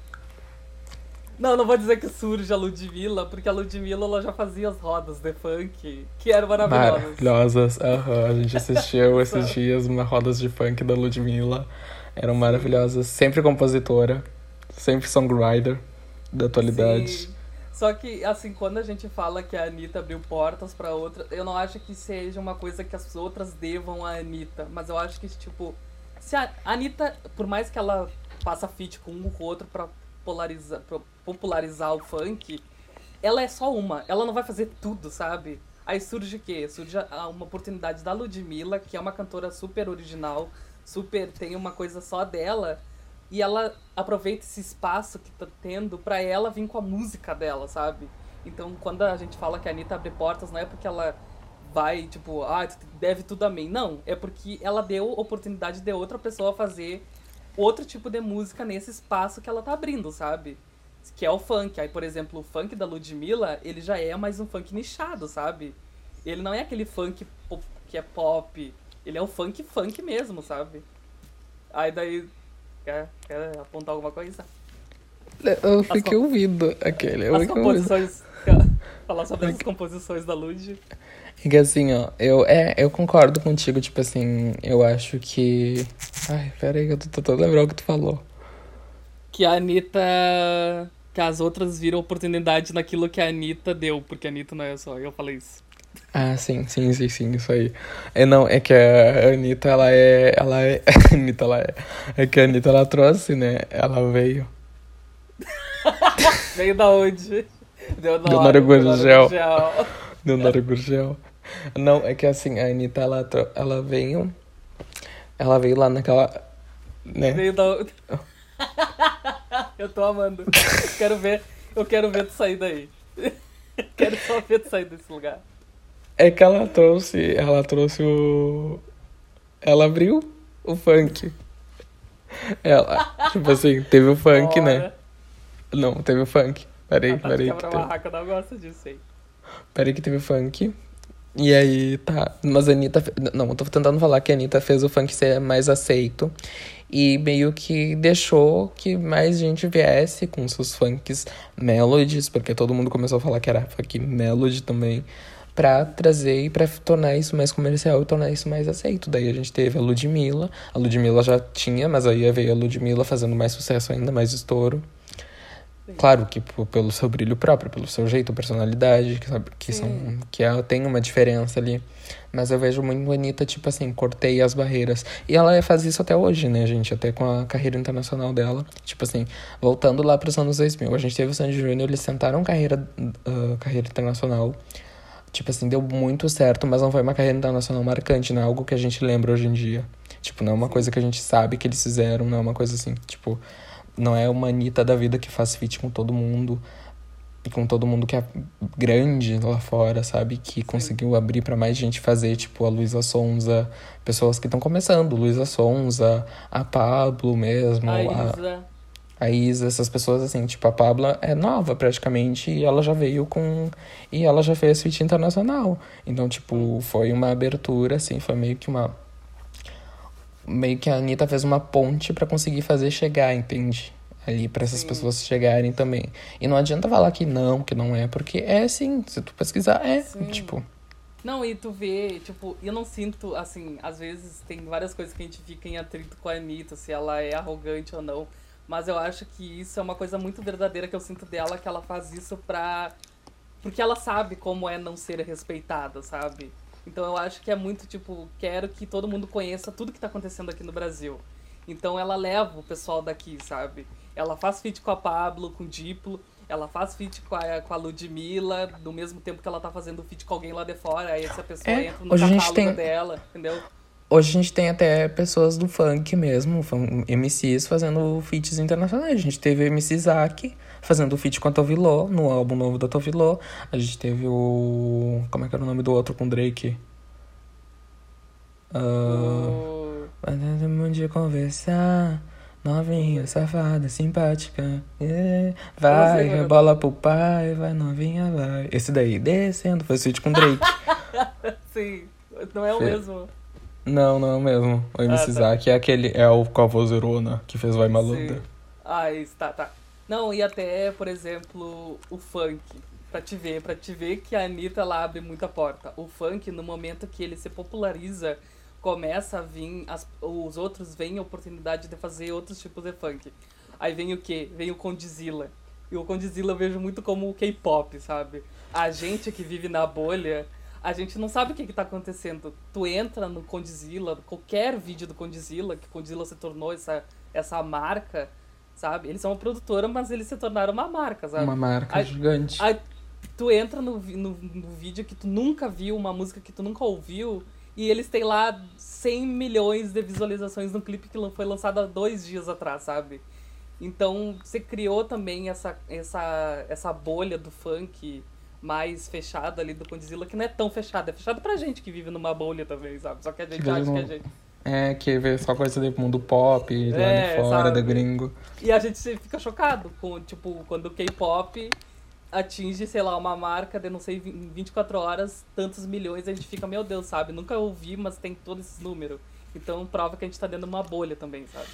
Não, não vou dizer que surge a Ludmilla, porque a Ludmilla ela já fazia as rodas de funk, que eram maravilhosas. Maravilhosas. Uhum. A gente assistiu esses dias uma rodas de funk da Ludmilla. Eram maravilhosas. Sempre compositora, sempre songwriter da atualidade. Sim. Só que, assim, quando a gente fala que a Anitta abriu portas para outra, eu não acho que seja uma coisa que as outras devam à Anitta. Mas eu acho que, tipo, se a Anitta, por mais que ela faça feat com um com o outro pra, polarizar, pra popularizar o funk, ela é só uma. Ela não vai fazer tudo, sabe? Aí surge o quê? Surge uma oportunidade da Ludmilla, que é uma cantora super original, super tem uma coisa só dela. E ela aproveita esse espaço que tá tendo pra ela vir com a música dela, sabe? Então, quando a gente fala que a Anitta abre portas, não é porque ela vai, tipo, ah, deve tudo a mim. Não, é porque ela deu oportunidade de outra pessoa fazer outro tipo de música nesse espaço que ela tá abrindo, sabe? Que é o funk. Aí, por exemplo, o funk da Ludmilla, ele já é mais um funk nichado, sabe? Ele não é aquele funk que é pop. Ele é o funk funk mesmo, sabe? Aí daí. Quer, quer apontar alguma coisa? Eu fiquei ouvindo aquele. As composições. Falar sobre as composições da Lud. É que assim, ó, eu, é, eu concordo contigo, tipo assim, eu acho que. Ai, pera aí, que eu tô tentando lembrar o que tu falou. Que a Anitta. Que as outras viram oportunidade naquilo que a Anitta deu, porque a Anitta não é só, eu falei isso. Ah, sim, sim, sim, sim, isso aí. É, não, é que a Anitta, ela é. Ela é. A Anitta, ela é. É que a Anitta, ela trouxe, né? Ela veio. veio da onde? Deu na hora, Gurgel. Deu na hora Gurgel. Não, é que assim, a Anitta, ela, ela veio. Ela veio lá naquela. Né? Veio da. eu tô amando. quero ver. Eu quero ver tu sair daí. quero só ver tu sair desse lugar. É que ela trouxe. Ela trouxe o. Ela abriu o funk. Ela. tipo assim, teve o funk, né? Não, teve o funk. Peraí, ah, tá peraí. Quebra-barraca não gosta disso aí. Peraí que teve funk. E aí, tá. Mas a Anitta. Não, eu tô tentando falar que a Anitta fez o funk ser mais aceito. E meio que deixou que mais gente viesse com seus funks melodies, porque todo mundo começou a falar que era funk melody também, pra trazer e pra tornar isso mais comercial e tornar isso mais aceito. Daí a gente teve a Ludmilla. A Ludmilla já tinha, mas aí veio a Ludmilla fazendo mais sucesso ainda, mais estouro. Claro que pelo seu brilho próprio, pelo seu jeito, personalidade, que, sabe, que, são, Sim. que ela tem uma diferença ali. Mas eu vejo muito a Anitta, tipo assim, cortei as barreiras. E ela faz isso até hoje, né, gente? Até com a carreira internacional dela. Tipo assim, voltando lá pros anos 2000, a gente teve o Sandy Júnior, eles tentaram carreira, ah, carreira internacional. Tipo assim, deu muito certo, mas não foi uma carreira internacional marcante, não é algo que a gente lembra hoje em dia. Tipo, não é uma coisa que a gente sabe que eles fizeram, não é uma coisa assim, tipo, não é uma Anitta da vida que faz feat com todo mundo e com todo mundo que é grande lá fora, sabe? Que conseguiu abrir pra mais gente fazer, tipo a Luísa Sonza, pessoas que estão começando, Luísa Sonza, a Pablo mesmo, A a, Isa. a Isa, essas pessoas assim, tipo, a Pablo é nova praticamente e ela já veio com. E ela já fez feat internacional. Então, tipo, foi uma abertura, assim, foi meio que uma. Meio que a Anitta fez uma ponte pra conseguir fazer chegar, entende? Ali, pra essas Sim. pessoas chegarem também. E não adianta falar que não, que não é, porque é sim, se tu pesquisar, é. Sim. Tipo, Não, e tu vê, tipo, eu não sinto, assim, às vezes tem várias coisas que a gente fica em atrito com a Anitta, se ela é arrogante ou não. Mas eu acho que isso é uma coisa muito verdadeira que eu sinto dela, que ela faz isso pra. Porque ela sabe como é não ser respeitada, sabe? Então eu acho que é muito, tipo, quero que todo mundo conheça tudo que tá acontecendo aqui no Brasil. Então ela leva o pessoal daqui, sabe? Ela faz feat com a Pablo, com o Diplo, ela faz feat com a, com a Ludmilla, no mesmo tempo que ela tá fazendo feat com alguém lá de fora, aí essa pessoa É, entra no hoje catálogo tem- dela, entendeu? Hoje a gente tem até pessoas do funk mesmo, MCs fazendo feats internacionais. A gente teve o MC Isaac fazendo feat com a Tovilô, no álbum novo da Tovilô. A gente teve o... como é que era o nome do outro com Drake? O- Vai todo mundo de conversar, novinha, safada, simpática. yeah. Vai, Eu sei, rebola pro pai, vai novinha, vai. Esse daí, descendo, foi feat com Drake. Sim, não é o mesmo. Não, não é o mesmo. O MC Ah, tá. É aquele, é o com a vozerona que fez Vai Sim. Maluda. Ah, isso, tá, tá. Não, e até, por exemplo, o funk. Pra te ver, pra te ver que a Anitta ela abre muita porta. O funk, no momento que ele se populariza, começa a vir, as, os outros veem a oportunidade de fazer outros tipos de funk. Aí vem o quê? Vem o Condzilla. E o Condzilla eu vejo muito como o K-pop, sabe? A gente que vive na bolha, a gente não sabe o que, que tá acontecendo. Tu entra no Condzilla, qualquer vídeo do Condzilla, que Condzilla se tornou essa, essa marca, sabe? Eles são uma produtora, mas eles se tornaram uma marca, sabe? Uma marca Ai- gigante. Aí tu entra no, no, no vídeo que tu nunca viu, uma música que tu nunca ouviu, e eles têm lá 100 milhões de visualizações num clipe que foi lançado há dois dias atrás, sabe? Então você criou também essa, essa, essa bolha do funk mais fechada ali do Condzilla, que não é tão fechada, é fechada pra gente que vive numa bolha também, sabe? Só que a gente vive acha que a gente. É, que vê só coisa do mundo pop, lá É, de fora, sabe? da gringo. E a gente fica chocado com, tipo, quando o K-pop atinge, sei lá, uma marca de, não sei, em 24 horas, tantos milhões, a gente fica, meu Deus, sabe? Nunca ouvi, mas tem todos esses números. Então prova que a gente tá dentro de uma bolha também, sabe?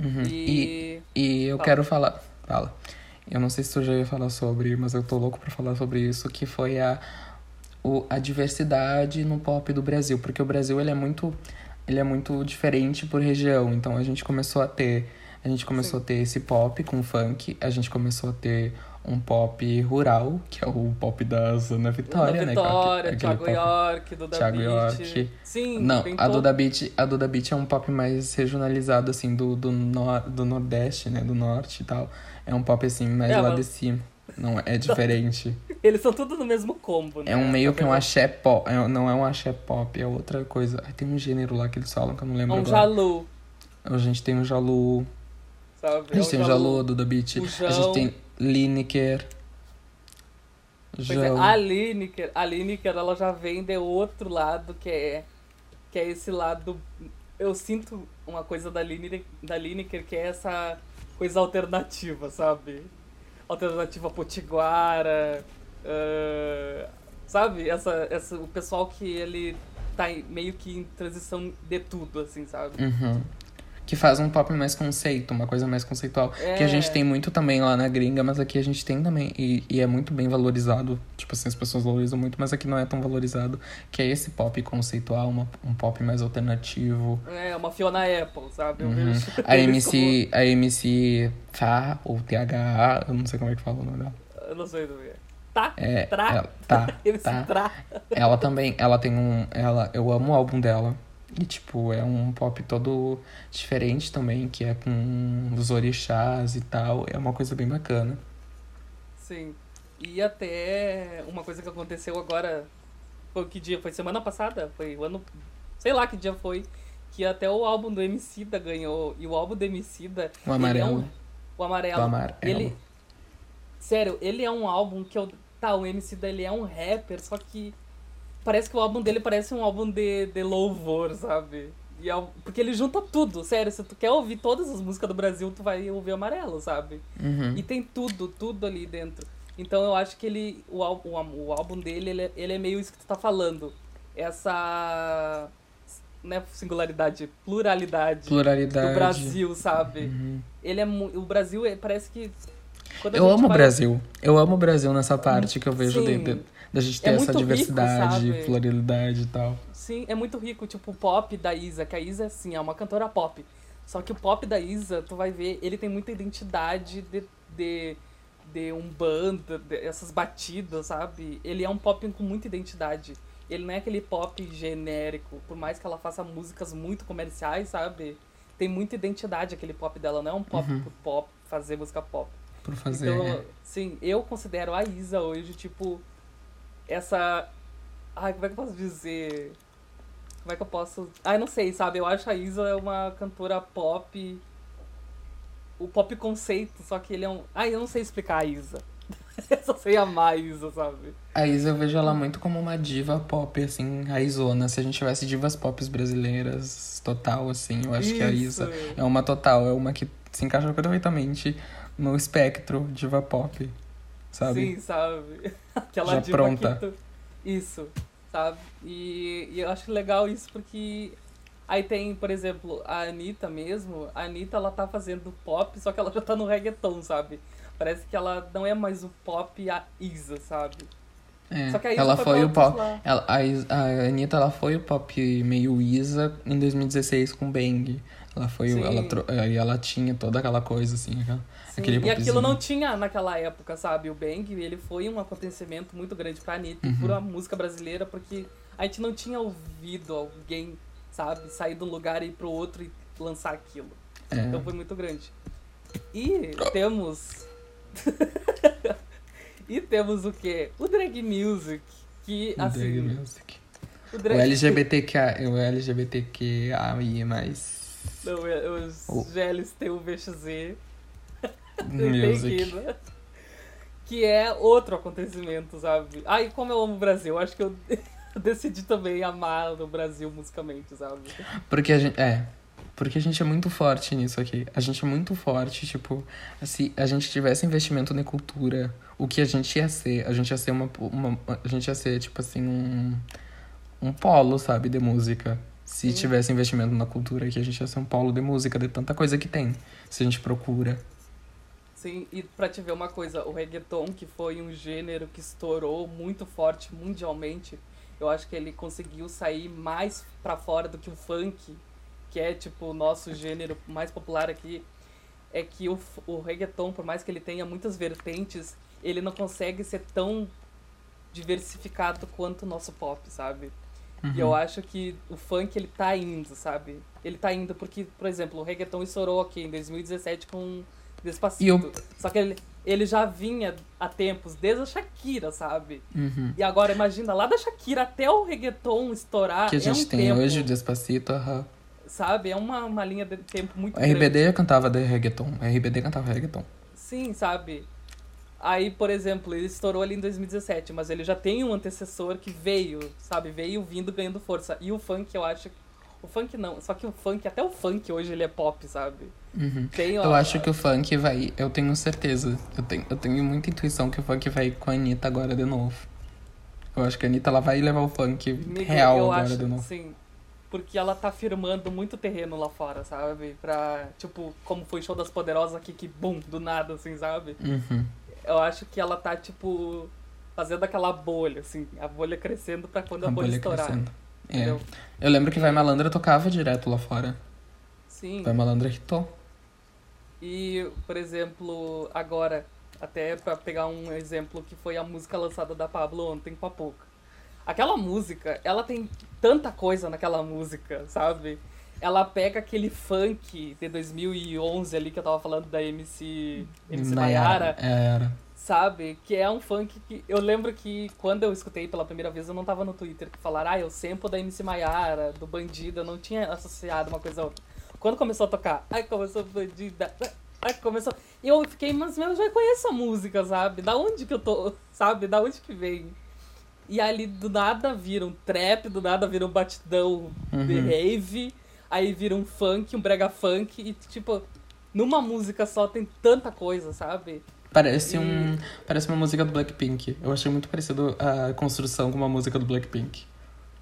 Uhum. E. E eu Fala. quero falar. Fala. Eu não sei se tu já ia falar sobre, mas eu tô louco pra falar sobre isso, que foi a, o, a diversidade no pop do Brasil. Porque o Brasil ele é muito. Ele é muito diferente por região. Então a gente começou a ter. A gente começou a ter esse pop com funk, a gente começou a ter um pop rural, que é o pop da Ana Vitória, né? Vitória, Aquele Thiago pop- York, Duda Thiago Beat. York. Sim, Não, tem a Duda Beat, a Duda Beat é um pop mais regionalizado, assim, do, do, nor, do Nordeste, né? Do Norte e tal. É um pop, assim, mais É, lá mas- de cima. Não, é diferente. Eles são tudo no mesmo combo, né? É um meio Na que um axé pop. é- não é um axé pop, é outra coisa. Ai, tem um gênero lá que eles falam que eu não É lembro um agora. jalu, A gente tem o Jalu. sabe? A gente É tem o Jalu, a Duda Beat. o A gente tem Lineker. É, Jão. a Lineker, a Lineker, ela já vem de outro lado, que é, que é esse lado... Eu sinto uma coisa da Lineker, da Lineker, que é essa coisa alternativa, sabe? Alternativa potiguara, ah, Sabe? Essa, essa, o pessoal que ele tá meio que em transição de tudo, assim, sabe? Uhum. Que faz um pop mais conceito, uma coisa mais conceitual. Que a gente É. tem muito também lá na gringa, mas aqui a gente tem também. E, e é muito bem valorizado. Tipo assim, as pessoas valorizam muito, mas aqui não é tão valorizado. Que é esse pop conceitual, uma- um pop mais alternativo. É, uma Fiona Apple, sabe? Uhum. A MC, a MC Fá, ou THA, eu não sei como é que fala o nome dela. como- Eu não sei que. Tá? É, Tra? ela, tá, tá. Tra. Ela também, ela tem um. Ela, eu amo o álbum dela. E, tipo, é um pop todo diferente também, que é com os orixás e tal. É uma coisa bem bacana. Sim. E até uma coisa que aconteceu agora. Foi que dia? Foi semana passada? Foi o ano. Sei lá que dia foi. Que até o álbum do Emicida ganhou. E o álbum do Emicida. O amarelo. É um, o amarelo. O amarelo. Ele. Sério, ele é um álbum que eu. Tá, o Emicida ele é um rapper, só que. Parece que o álbum dele parece um álbum de, de louvor, sabe? E é porque ele junta tudo, sério. Se tu quer ouvir todas as músicas do Brasil, tu vai ouvir amarelo, sabe? Uhum. E tem tudo, tudo ali dentro. Então eu acho que ele. O, o, o álbum dele, ele é, ele é meio isso que tu tá falando. Essa. Né, singularidade, pluralidade, Pluralidade. do Brasil, sabe? Uhum. Ele é O Brasil é- parece que. Quando Eu amo o Brasil. Eu amo o Brasil nessa parte que eu vejo de, Sim. de- da gente ter É essa rico, diversidade, sabe? pluralidade e tal. Sim, é muito rico, tipo o pop da Isa, que a Isa, assim, é uma cantora pop. Só que o pop da Isa, tu vai ver, ele tem muita identidade de, de, de um banda, essas batidas, sabe? Ele é um pop com muita identidade. Ele não é aquele pop genérico, por mais que ela faça músicas muito comerciais, sabe? Tem muita identidade aquele pop dela, não é um pop Uhum. por pop, fazer música pop. Por fazer. Então, sim, eu considero a Isa hoje, tipo, essa. Ai, como é que eu posso dizer? Como é que eu posso. Ai, não sei, sabe? Eu acho a Isa é uma cantora pop. O pop conceito, só que ele é um. Ai, eu não sei explicar a Isa. eu só sei amar a Isa, sabe? A Isa eu vejo ela muito como uma diva pop, assim, raizona. Se a gente tivesse divas pop brasileiras total, assim, eu acho que a Isso. Isa é uma total, é uma que se encaixa perfeitamente no espectro diva pop, sabe? Sim, sabe? Aquela Já diva pronta. tu- Isso, sabe? E, e eu acho legal isso porque aí tem, por exemplo, a Anitta mesmo. A Anitta, ela tá fazendo pop, só que ela já tá no reggaeton, sabe? Parece que ela não é mais o pop a Isa, sabe? É, Só que a Isa ela foi foi pra o pop. Ela, a, a Anitta ela foi o pop meio Isa em 2016 com Bang. Ela foi o- Sim. ela tro- aí ela tinha toda aquela coisa assim, aquela- Sim, aquele e aquilo não tinha naquela época, sabe? O Bang, ele foi um acontecimento muito grande pra Anitta Uhum. e pra música brasileira, porque a gente não tinha ouvido alguém, sabe, sair de um lugar e ir pro outro e lançar aquilo. É. Então foi muito grande. E temos. e temos o quê? O drag music. Que, O assim. drag music. O O drag LGBTQ, o LGBTQAI mais Não, é- os O- GLSTUVXZ. music. Tem que, né? Que é outro acontecimento, sabe? Ai, como eu amo o Brasil. Acho que eu decidi também amar o Brasil musicalmente, sabe? Porque a gente. É. Porque a gente é muito forte nisso aqui. A gente é muito forte, tipo, se a gente tivesse investimento na cultura, o que a gente ia ser? A gente ia ser uma. uma a gente ia ser, tipo assim, um. Um polo, sabe, de música. Se Sim. tivesse investimento na cultura aqui, a gente ia ser um polo de música, de tanta coisa que tem. Se a gente procura. Sim, e pra te ver uma coisa, o reggaeton, que foi um gênero que estourou muito forte mundialmente, eu acho que ele conseguiu sair mais pra fora do que o funk, que é tipo o nosso gênero mais popular aqui. É que o, o reggaeton, por mais que ele tenha muitas vertentes, ele não consegue ser tão diversificado quanto o nosso pop, sabe? E eu acho que o funk, ele tá indo, sabe? Ele tá indo porque, por exemplo, o reggaeton estourou aqui em 2017 com Despacito. E o- Só que ele, ele já vinha há tempos, desde a Shakira, sabe? Uhum. E agora, imagina, lá da Shakira até o reggaeton estourar, que a é gente um tem tempo, hoje, o Despacito, aham. sabe? É uma, uma linha de tempo muito O grande. RBD cantava de reggaeton. RBD cantava reggaeton. Sim, sabe? Aí, por exemplo, ele estourou ali em 2017, mas ele já tem um antecessor que veio, sabe? Veio vindo ganhando força. E o funk, eu acho. O funk não, só que o funk, até o funk hoje ele é pop, sabe? Uhum. Tem, ó, Eu acho que o funk vai. Eu tenho certeza. Eu tenho, eu tenho muita intuição que o funk vai com a Anitta agora de novo. Eu acho que a Anitta ela vai levar o funk real agora acho, de novo. sim. Porque ela tá firmando muito terreno lá fora, sabe? Pra, tipo, como foi o show das Poderosas aqui, que bum, do nada, assim, sabe? Uhum. Eu acho que ela tá, tipo, fazendo aquela bolha, assim, a bolha crescendo pra quando a, A bolha, bolha estourar. É. Eu lembro que Vai Malandra tocava direto lá fora. Sim. Vai Malandra hitou. E, por exemplo, agora, até pra pegar um exemplo que foi a música lançada da Pablo ontem com a Pouca. Aquela música, ela tem tanta coisa naquela música, sabe? Ela pega aquele funk de 2011 ali que eu tava falando da MC, MC Maiara, É, era. sabe? Que é um funk que eu lembro que quando eu escutei pela primeira vez eu não tava no Twitter que falaram, ah, eu sample da MC Maiara, do Bandido, eu não tinha associado uma coisa a outra. Quando começou a tocar, ai, começou Bandida, ai, começou. E eu fiquei, mas meu, eu já conheço a música, sabe? Da onde que eu tô, sabe? Da onde que vem? E ali do nada vira um trap, do nada vira um batidão de Uhum. rave, aí vira um funk, um brega funk, e tipo, numa música só tem tanta coisa, sabe? Parece E- um. Parece uma música do Blackpink. Eu achei muito parecido a construção com uma música do Blackpink.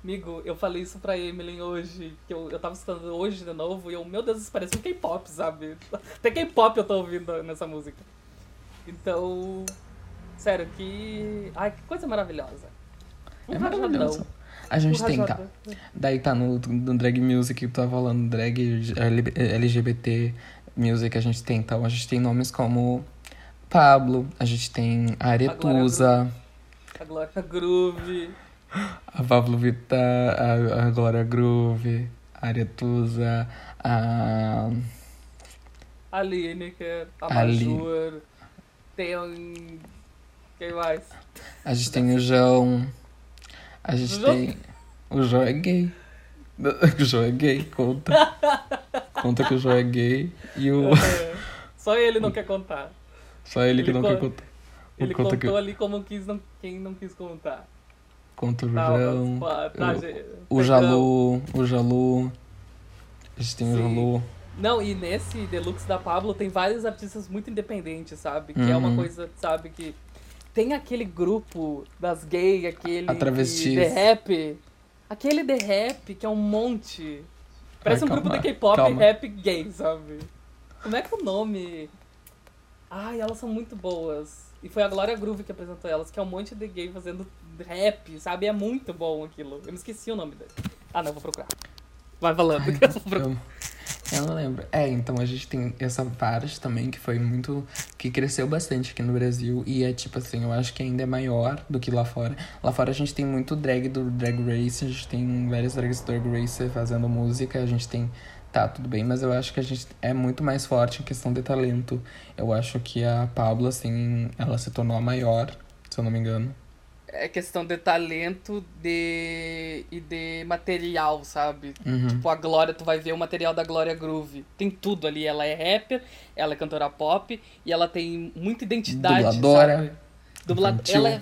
Amigo, eu falei isso pra Emily hoje, que eu, eu tava escutando hoje de novo, e eu, meu Deus, isso parece um K-pop, sabe? Até K-pop eu tô ouvindo nessa música. Então, sério, que. Ai, que coisa maravilhosa. Um É rajadão. maravilhoso. A gente tem, tá? Daí tá no, no drag music que tu tá falando, drag LGBT music, a gente tem então, a gente tem nomes como Pablo, a gente tem a Aretusa, A Glória Groove. a Pablo Vittar, a, a Glória Groove, a Aretusa, a. A Lineker, a Ali- Majur. Tem. Quem mais? A gente tem o João. A gente João? tem. O João é gay. O João é gay, conta. Conta que o João é gay e o. É, Só ele não quer contar. Só ele que Ele não quer con- contar. Ele conta contou que- ali como quis, não, quem não quis contar. Conta o Tá, João. mas, tá, o- O. Jalu, o Jalu. A gente tem o Sim. Jalu. Não, e nesse Deluxe da Pablo tem vários artistas muito independentes, sabe? Que é uma Uhum. coisa, sabe, que. Tem aquele grupo das gays, aquele. A travestis. The Rap. Aquele The Rap, que é um monte. Parece Ai, um grupo de K-pop rap gay, sabe? Como é que é o nome? Ai, elas são muito boas. E foi a Glória Groove que apresentou elas, que é um monte de gay fazendo rap, sabe? É muito bom aquilo. Eu me esqueci o nome dele. Ah, não, vou procurar. Vai falando. Ai, eu, eu não lembro. É, então a gente tem essa parte também que foi muito. que cresceu bastante aqui no Brasil. E é tipo assim, eu acho que ainda é maior do que lá fora. Lá fora a gente tem muito drag do Drag Race, a gente tem várias drags do Drag Race fazendo música, a gente tem. Tá, tudo bem, mas eu acho que a gente é muito mais forte em questão de talento. Eu acho que a Pablo, assim, ela se tornou a maior, se eu não me engano. É questão de talento de... e de material, sabe? Uhum. Tipo, a Glória, tu vai ver o material da Glória Groove. Tem tudo ali. Ela é rapper, ela é cantora pop e ela tem muita identidade. Dubladora, Sabe? Dubla... infantil. Ela é.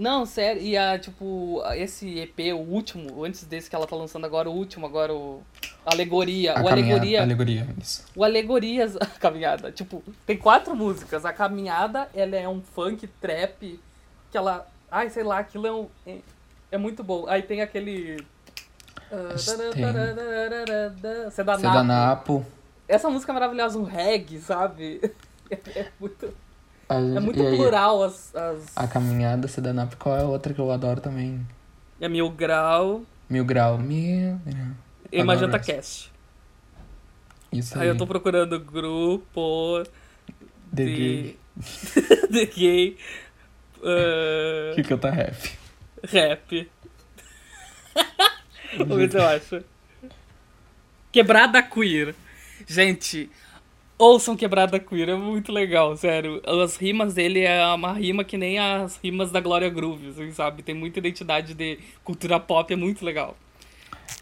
Não, sério. E a, tipo, esse EP, o último, antes desse que ela tá lançando agora, o último, agora o. Alegoria. A o Alegoria. Alegoria, isso. O Alegorias, a caminhada. Tipo, tem quatro músicas. A caminhada, ela é um funk trap que ela. Ai, sei lá, aquilo é um. É, é muito bom. Aí tem aquele. ah, Tem. Sedanapo. Sedanapo. Essa música é maravilhosa, um reggae, sabe? É, é muito, A é muito plural as. as... A caminhada Sedanapo. Qual é a outra que eu adoro também? É Mil Grau Mil grau. Mil grau. e Magenta. Cast. Isso aí. Aí eu tô procurando grupo The de. Gay. de gay. Ah, Que canta rap. Rap. Vamos ver se eu acho. Quebrada Queer. Gente, ouçam Quebrada Queer, é muito legal, sério. As rimas dele é uma rima que nem as rimas da Glória Groove, assim, sabe? Tem muita identidade de cultura pop, é muito legal.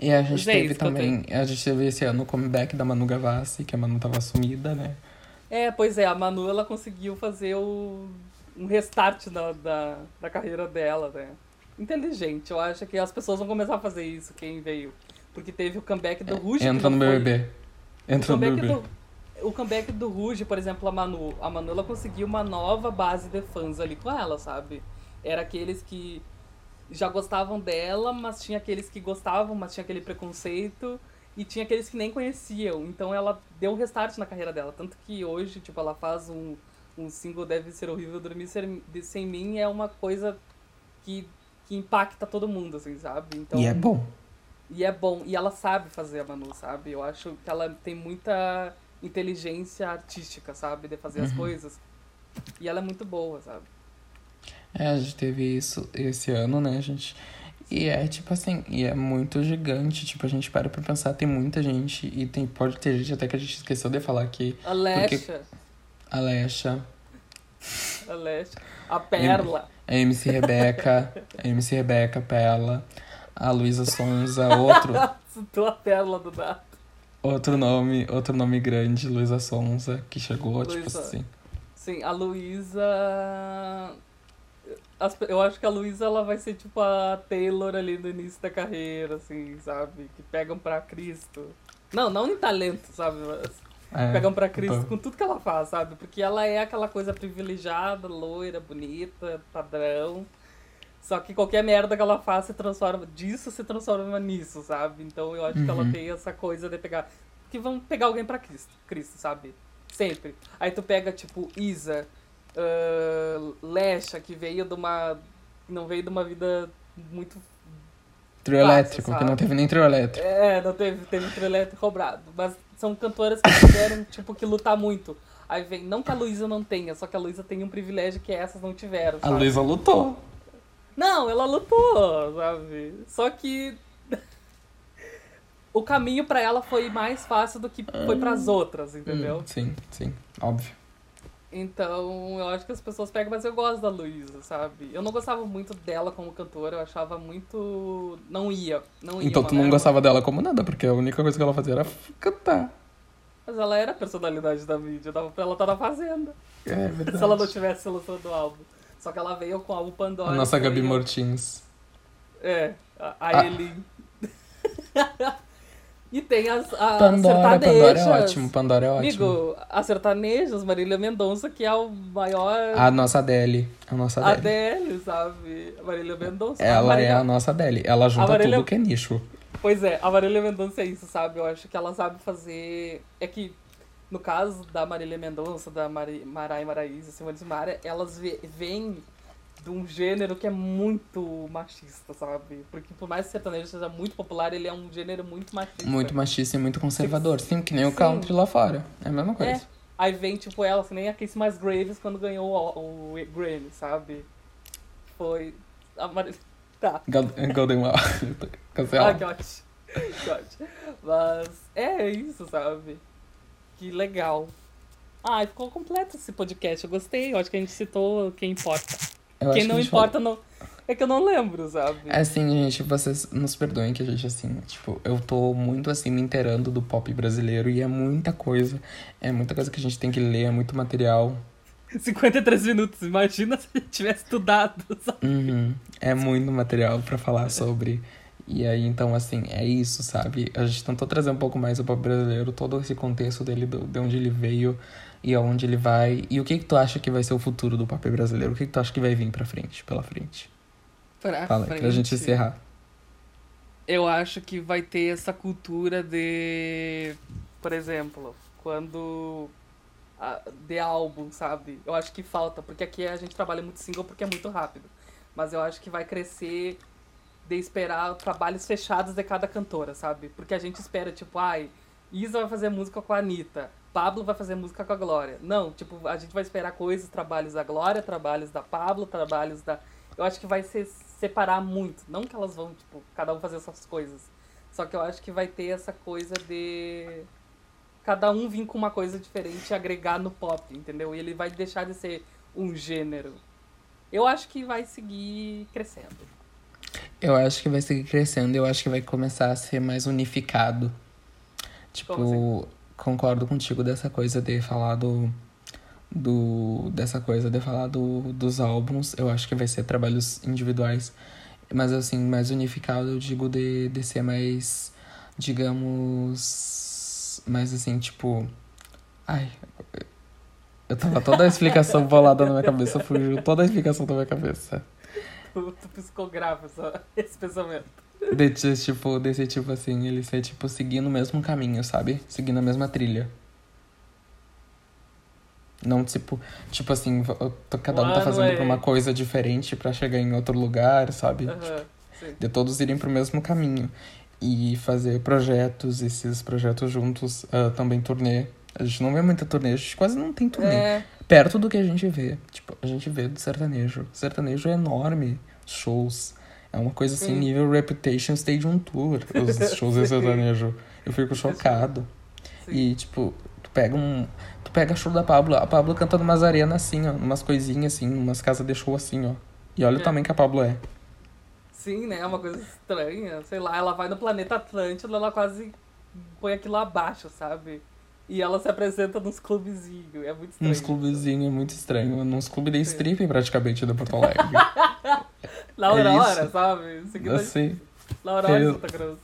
E a gente Mas teve que eu também. A gente teve esse ano o comeback da Manu Gavassi, que a Manu tava sumida, né? É, pois é, a Manu ela conseguiu fazer o, um restart da, da, da carreira dela, né? Inteligente, eu acho que as pessoas vão começar a fazer isso, quem veio. Porque teve o comeback do Ruge. que Entra no BBB. Entra no BBB. do, o comeback do Ruge, por exemplo, a Manu. A Manu ela conseguiu uma nova base de fãs ali com ela, sabe? Era aqueles que já gostavam dela, mas tinha aqueles que gostavam, mas tinha aquele preconceito. E tinha aqueles que nem conheciam. Então ela deu um restart na carreira dela. Tanto que hoje, tipo, ela faz um, um single Deve Ser Horrível Dormir Sem, Mim. É uma coisa que, que impacta todo mundo, assim, sabe? Então, E é bom. e é bom. E ela sabe fazer a Manu, sabe? Eu acho que ela tem muita inteligência artística, sabe? De fazer as coisas. E ela é muito boa, sabe? É, a gente teve isso esse ano, né, gente? E é tipo assim, e é muito gigante. Tipo, a gente para pra pensar, tem muita gente. E tem, pode ter gente até que a gente esqueceu de falar aqui. A Lesha, A Lesha, a Perla. a MC Rebeca, a MC Rebeca, Pela, a Luísa Sonza, outro, Citou a Perla do nada. outro nome, outro nome grande, Luísa Sonza, que chegou, tipo Luísa. assim. Sim, a Luísa. Eu acho que a Luísa ela vai ser tipo a Taylor ali no início da carreira, assim, sabe? Que pegam pra Cristo. Não, não em talento, sabe? Mas É, pegam pra Cristo então. com tudo que ela faz, sabe? Porque ela é aquela coisa privilegiada, loira, bonita, padrão. Só que qualquer merda que ela faz se transforma. Disso se transforma nisso, sabe? Então eu acho que ela Uhum. tem essa coisa de pegar. Que vão pegar alguém pra Cristo, Cristo, sabe? Sempre. Aí tu pega, tipo, Isa, ah, Lesha, que veio de uma. Não veio de uma vida muito. Trio elétrico, que não teve nem trio elétrico. É, não teve, teve trio elétrico roubado. Mas são cantoras que tiveram, tipo, que lutar muito. Aí vem, não que a Luísa não tenha, só que a Luísa tem um privilégio que essas não tiveram. A sabe? Luísa lutou. Não, ela lutou, sabe? Só que o caminho pra ela foi mais fácil do que foi pras outras, entendeu? Hum, sim, sim, óbvio. Então, eu acho que as pessoas pegam, mas eu gosto da Luísa, sabe? Eu não gostava muito dela como cantora, eu achava muito. Não ia. Não ia Então tu não merda. gostava dela como nada, porque a única coisa que ela fazia era cantar. Mas ela era a personalidade da mídia, dava pra ela estar na fazenda. É verdade. Se ela não tivesse lançando o álbum. Só que ela veio com o álbum Pandora. A nossa Gabi foi- Martins. É, a, a Ah. Elin. e tem as, a Pandora, Pandora é ótimo, Pandora é ótimo. Amigo, a sertanejas, Marília Mendonça, que é o maior A nossa Adele. A nossa Adele. Adele, sabe? Marília Mendonça. Ela Marília- é a nossa Adele. Ela junta Marília- tudo que é nicho. Pois é, a Marília Mendonça é isso, sabe? Eu acho que ela sabe fazer. É que, no caso da Marília Mendonça, da Mari... Marai Maraíza, Simone Simaria, elas ve- vêm de um gênero que é muito machista, sabe? Porque por mais que o sertanejo seja muito popular, ele é um gênero muito machista. Muito machista e muito conservador. Sim, que nem o Sim. country lá fora. É a mesma coisa. É. Aí vem, tipo, ela, que nem a Casey Mais Graves quando ganhou o, o Grammy, sabe? Foi. A Marília. Tá. Golden Wow. Ah, que ótimo. Que ótimo. Mas é isso, sabe? Que legal. Ah, ficou completo esse podcast. Eu gostei. Eu acho que a gente citou quem importa. Eu quem não importa não. É que eu não lembro, sabe? É assim, gente, vocês nos perdoem que a gente, assim, tipo, eu tô muito, assim, me inteirando do pop brasileiro e é muita coisa. É muita coisa que a gente tem que ler, é muito material. 53 minutos. Imagina se a gente tivesse estudado, sabe? Uhum. É muito material pra falar sobre. E aí, então, assim, é isso, sabe? A gente tentou trazer um pouco mais o pop brasileiro, todo esse contexto dele, do, de onde ele veio e aonde ele vai. E o que que tu acha que vai ser o futuro do pop brasileiro? O que que tu acha que vai vir pra frente, pela frente? Pra Fala aí, pra gente frente. encerrar. Eu acho que vai ter essa cultura de. Por exemplo, quando. de álbum, sabe? Eu acho que falta, porque aqui a gente trabalha muito single porque é muito rápido. Mas eu acho que vai crescer de esperar trabalhos fechados de cada cantora, sabe? Porque a gente espera, tipo, ai, Isa vai fazer música com a Anitta, Pablo vai fazer música com a Glória. Não, tipo, a gente vai esperar coisas, trabalhos da Glória, trabalhos da Pablo, trabalhos da. Eu acho que vai se separar muito. Não que elas vão, tipo, cada um fazer essas coisas. Só que eu acho que vai ter essa coisa de. Cada um vir com uma coisa diferente e agregar no pop, entendeu? E ele vai deixar de ser um gênero. Eu acho que vai seguir crescendo. Eu acho que vai seguir crescendo, eu acho que vai começar a ser mais unificado. Tipo, assim? Concordo contigo dessa coisa de falar do. do dessa coisa de falar do, dos álbuns. Eu acho que vai ser trabalhos individuais. Mas assim, mais unificado, eu digo de, de ser mais. digamos. Mais assim, tipo. Ai. Eu tava toda a explicação bolada na minha cabeça, fugiu toda a explicação da minha cabeça. tu, tu psicografa esse pensamento. Desse tipo, desse tipo assim, ele ser tipo seguindo o mesmo caminho, sabe? Seguindo a mesma trilha. Não, tipo, tipo assim, cada um tá fazendo pra uma coisa diferente pra chegar em outro lugar, sabe? Aham, sim. De todos irem pro mesmo caminho. E fazer projetos, esses projetos juntos, ah, também turnê. A gente não vê muita turnê, a gente quase não tem turnê. É, Perto do que a gente vê. Tipo, a gente vê do sertanejo. Sertanejo é enorme. Shows. É uma coisa assim, Sim. nível Reputation Stadium Tour. Os shows de sertanejo. Eu fico chocado. sim. E, tipo, tu pega um. Tu pega show da Pablo. A Pablo canta numas arenas assim, ó. Umas coisinhas assim, umas casas de show assim, ó. E olha o É. tamanho que a Pablo é. Sim, né? É uma coisa estranha. Sei lá, ela vai no planeta Atlântida, ela quase põe aquilo abaixo, sabe? E ela se apresenta nos clubezinhos. É muito estranho. Uns clubezinhos é muito estranho. Nos clubes de Sim. strip praticamente da Porto Alegre. Na É isso. sabe? Seguindo assim. na Aurora eu- Santa Cruz.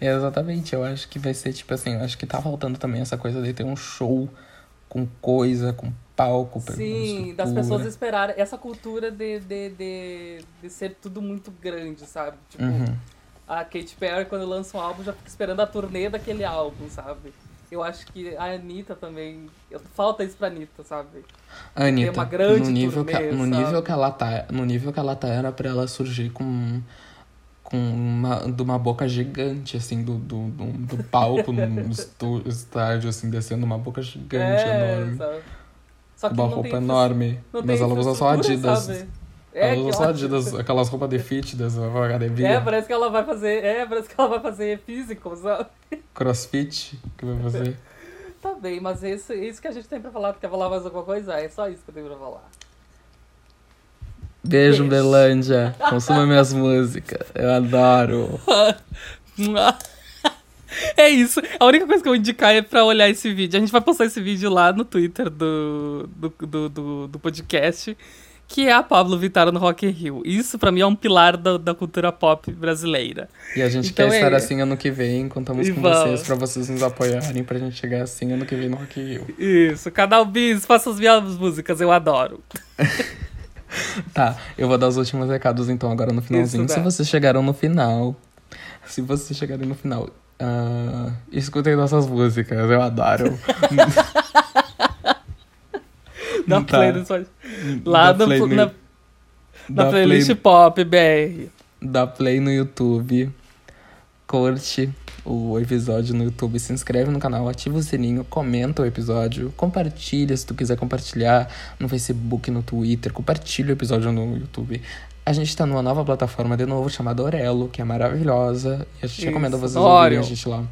Exatamente, eu acho que vai ser tipo assim, eu acho que tá faltando também essa coisa de ter um show com coisa, com palco, Sim, das pessoas esperarem essa cultura de, de, de, de ser tudo muito grande, sabe? Tipo, Uhum. a Katy Perry, quando lança um álbum, já fica esperando a turnê daquele álbum, sabe? Eu acho que a Anitta também. Falta isso pra Anitta, sabe? A Anitta, uma grande no nível, que, turnê, no sabe? nível que ela tá, no nível que ela tá, era pra ela surgir com com uma, de uma boca gigante, assim, do, do, do, do palco no estu- estádio, assim, descendo uma boca gigante, enorme. É, sabe? Só que Uma roupa tem enorme. Mas ela usa só Adidas. sabe? É, ela usa Adidas, aquelas roupas de fitness, pra academia, É, parece que ela vai fazer. É, parece que ela vai fazer físico, sabe? crossfit, que vai fazer. Tá bem, mas isso, isso que a gente tem pra falar. Tu quer falar mais alguma coisa? É só isso que eu tenho pra falar. Beijo, Beijo. Belândia. Consuma minhas músicas. Eu adoro. É isso. A única coisa que eu vou indicar é pra olhar esse vídeo. A gente vai postar esse vídeo lá no Twitter do, do, do, do, do podcast, que é a Pablo Vittar no Rock in Rio. Isso pra mim é um pilar da, da cultura pop brasileira. E a gente Então quer é- estar assim ano que vem. Contamos E com vamos. vocês pra vocês nos apoiarem pra gente chegar assim ano que vem no Rock in Rio. Isso, canal Bis, faça as minhas músicas, eu adoro. Tá, eu vou dar os últimos recados então agora no finalzinho. Isso, se dá. vocês chegaram no final, se vocês chegarem no final, ah, escutem nossas músicas, eu adoro. Dá Tá. play. Lá Dá no- play no- na, na playlist play- Pop BR. dá play no YouTube, curte o episódio no YouTube, se inscreve no canal, ativa o sininho, comenta o episódio, compartilha se tu quiser compartilhar no Facebook, no Twitter, compartilha o episódio no YouTube. A gente tá numa nova plataforma de novo chamada Orelo, que é maravilhosa. E a gente Isso, recomenda vocês Oreo. ouvirem a gente lá.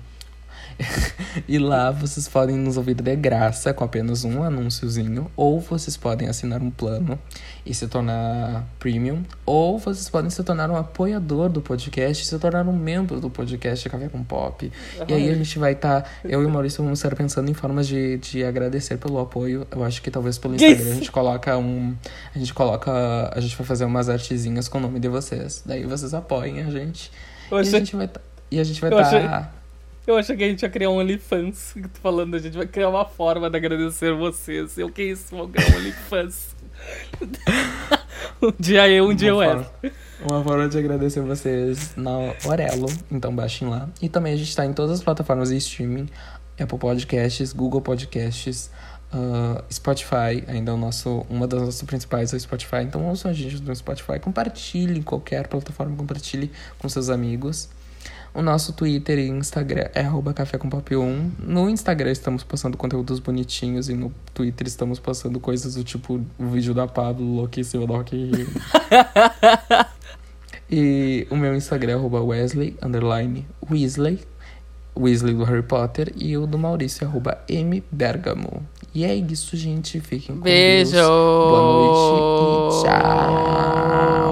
e lá vocês podem nos ouvir de graça com apenas um anúnciozinho, ou vocês podem assinar um plano e se tornar premium, ou vocês podem se tornar um apoiador do podcast, e se tornar um membro do podcast Café com Pop. E aí a gente vai estar, eu e o Maurício vamos estar pensando em formas de, de agradecer pelo apoio. Eu acho que talvez pelo Instagram a gente coloca um, a gente coloca, a gente vai fazer umas artezinhas com o nome de vocês. Daí vocês apoiem a gente. Eu E a gente vai tá, e a gente vai estar eu achei que a gente ia criar um OnlyFans. tu falando, a gente vai criar uma forma de agradecer vocês. Eu que isso, vou criar um OnlyFans. um dia eu, um dia eu Uma era. Uma forma de agradecer vocês na Orelo, então baixem lá. E também a gente tá em todas as plataformas de streaming, Apple Podcasts, Google Podcasts, ah, Spotify, ainda é o nosso, uma das nossas principais é o Spotify. Então ouçam a gente no Spotify, compartilhe em qualquer plataforma, compartilhe com seus amigos. O nosso Twitter e Instagram é arroba café com pop 1. No Instagram estamos postando conteúdos bonitinhos e no Twitter estamos postando coisas do tipo o vídeo da Pablo, louquíssima do Rock Rio. E o meu Instagram é arroba Wesley, underline Weasley, Weasley do Harry Potter, e o do Maurício é arroba mbergamo. E é isso, gente. Fiquem com Beijo! Deus. Boa noite e tchau!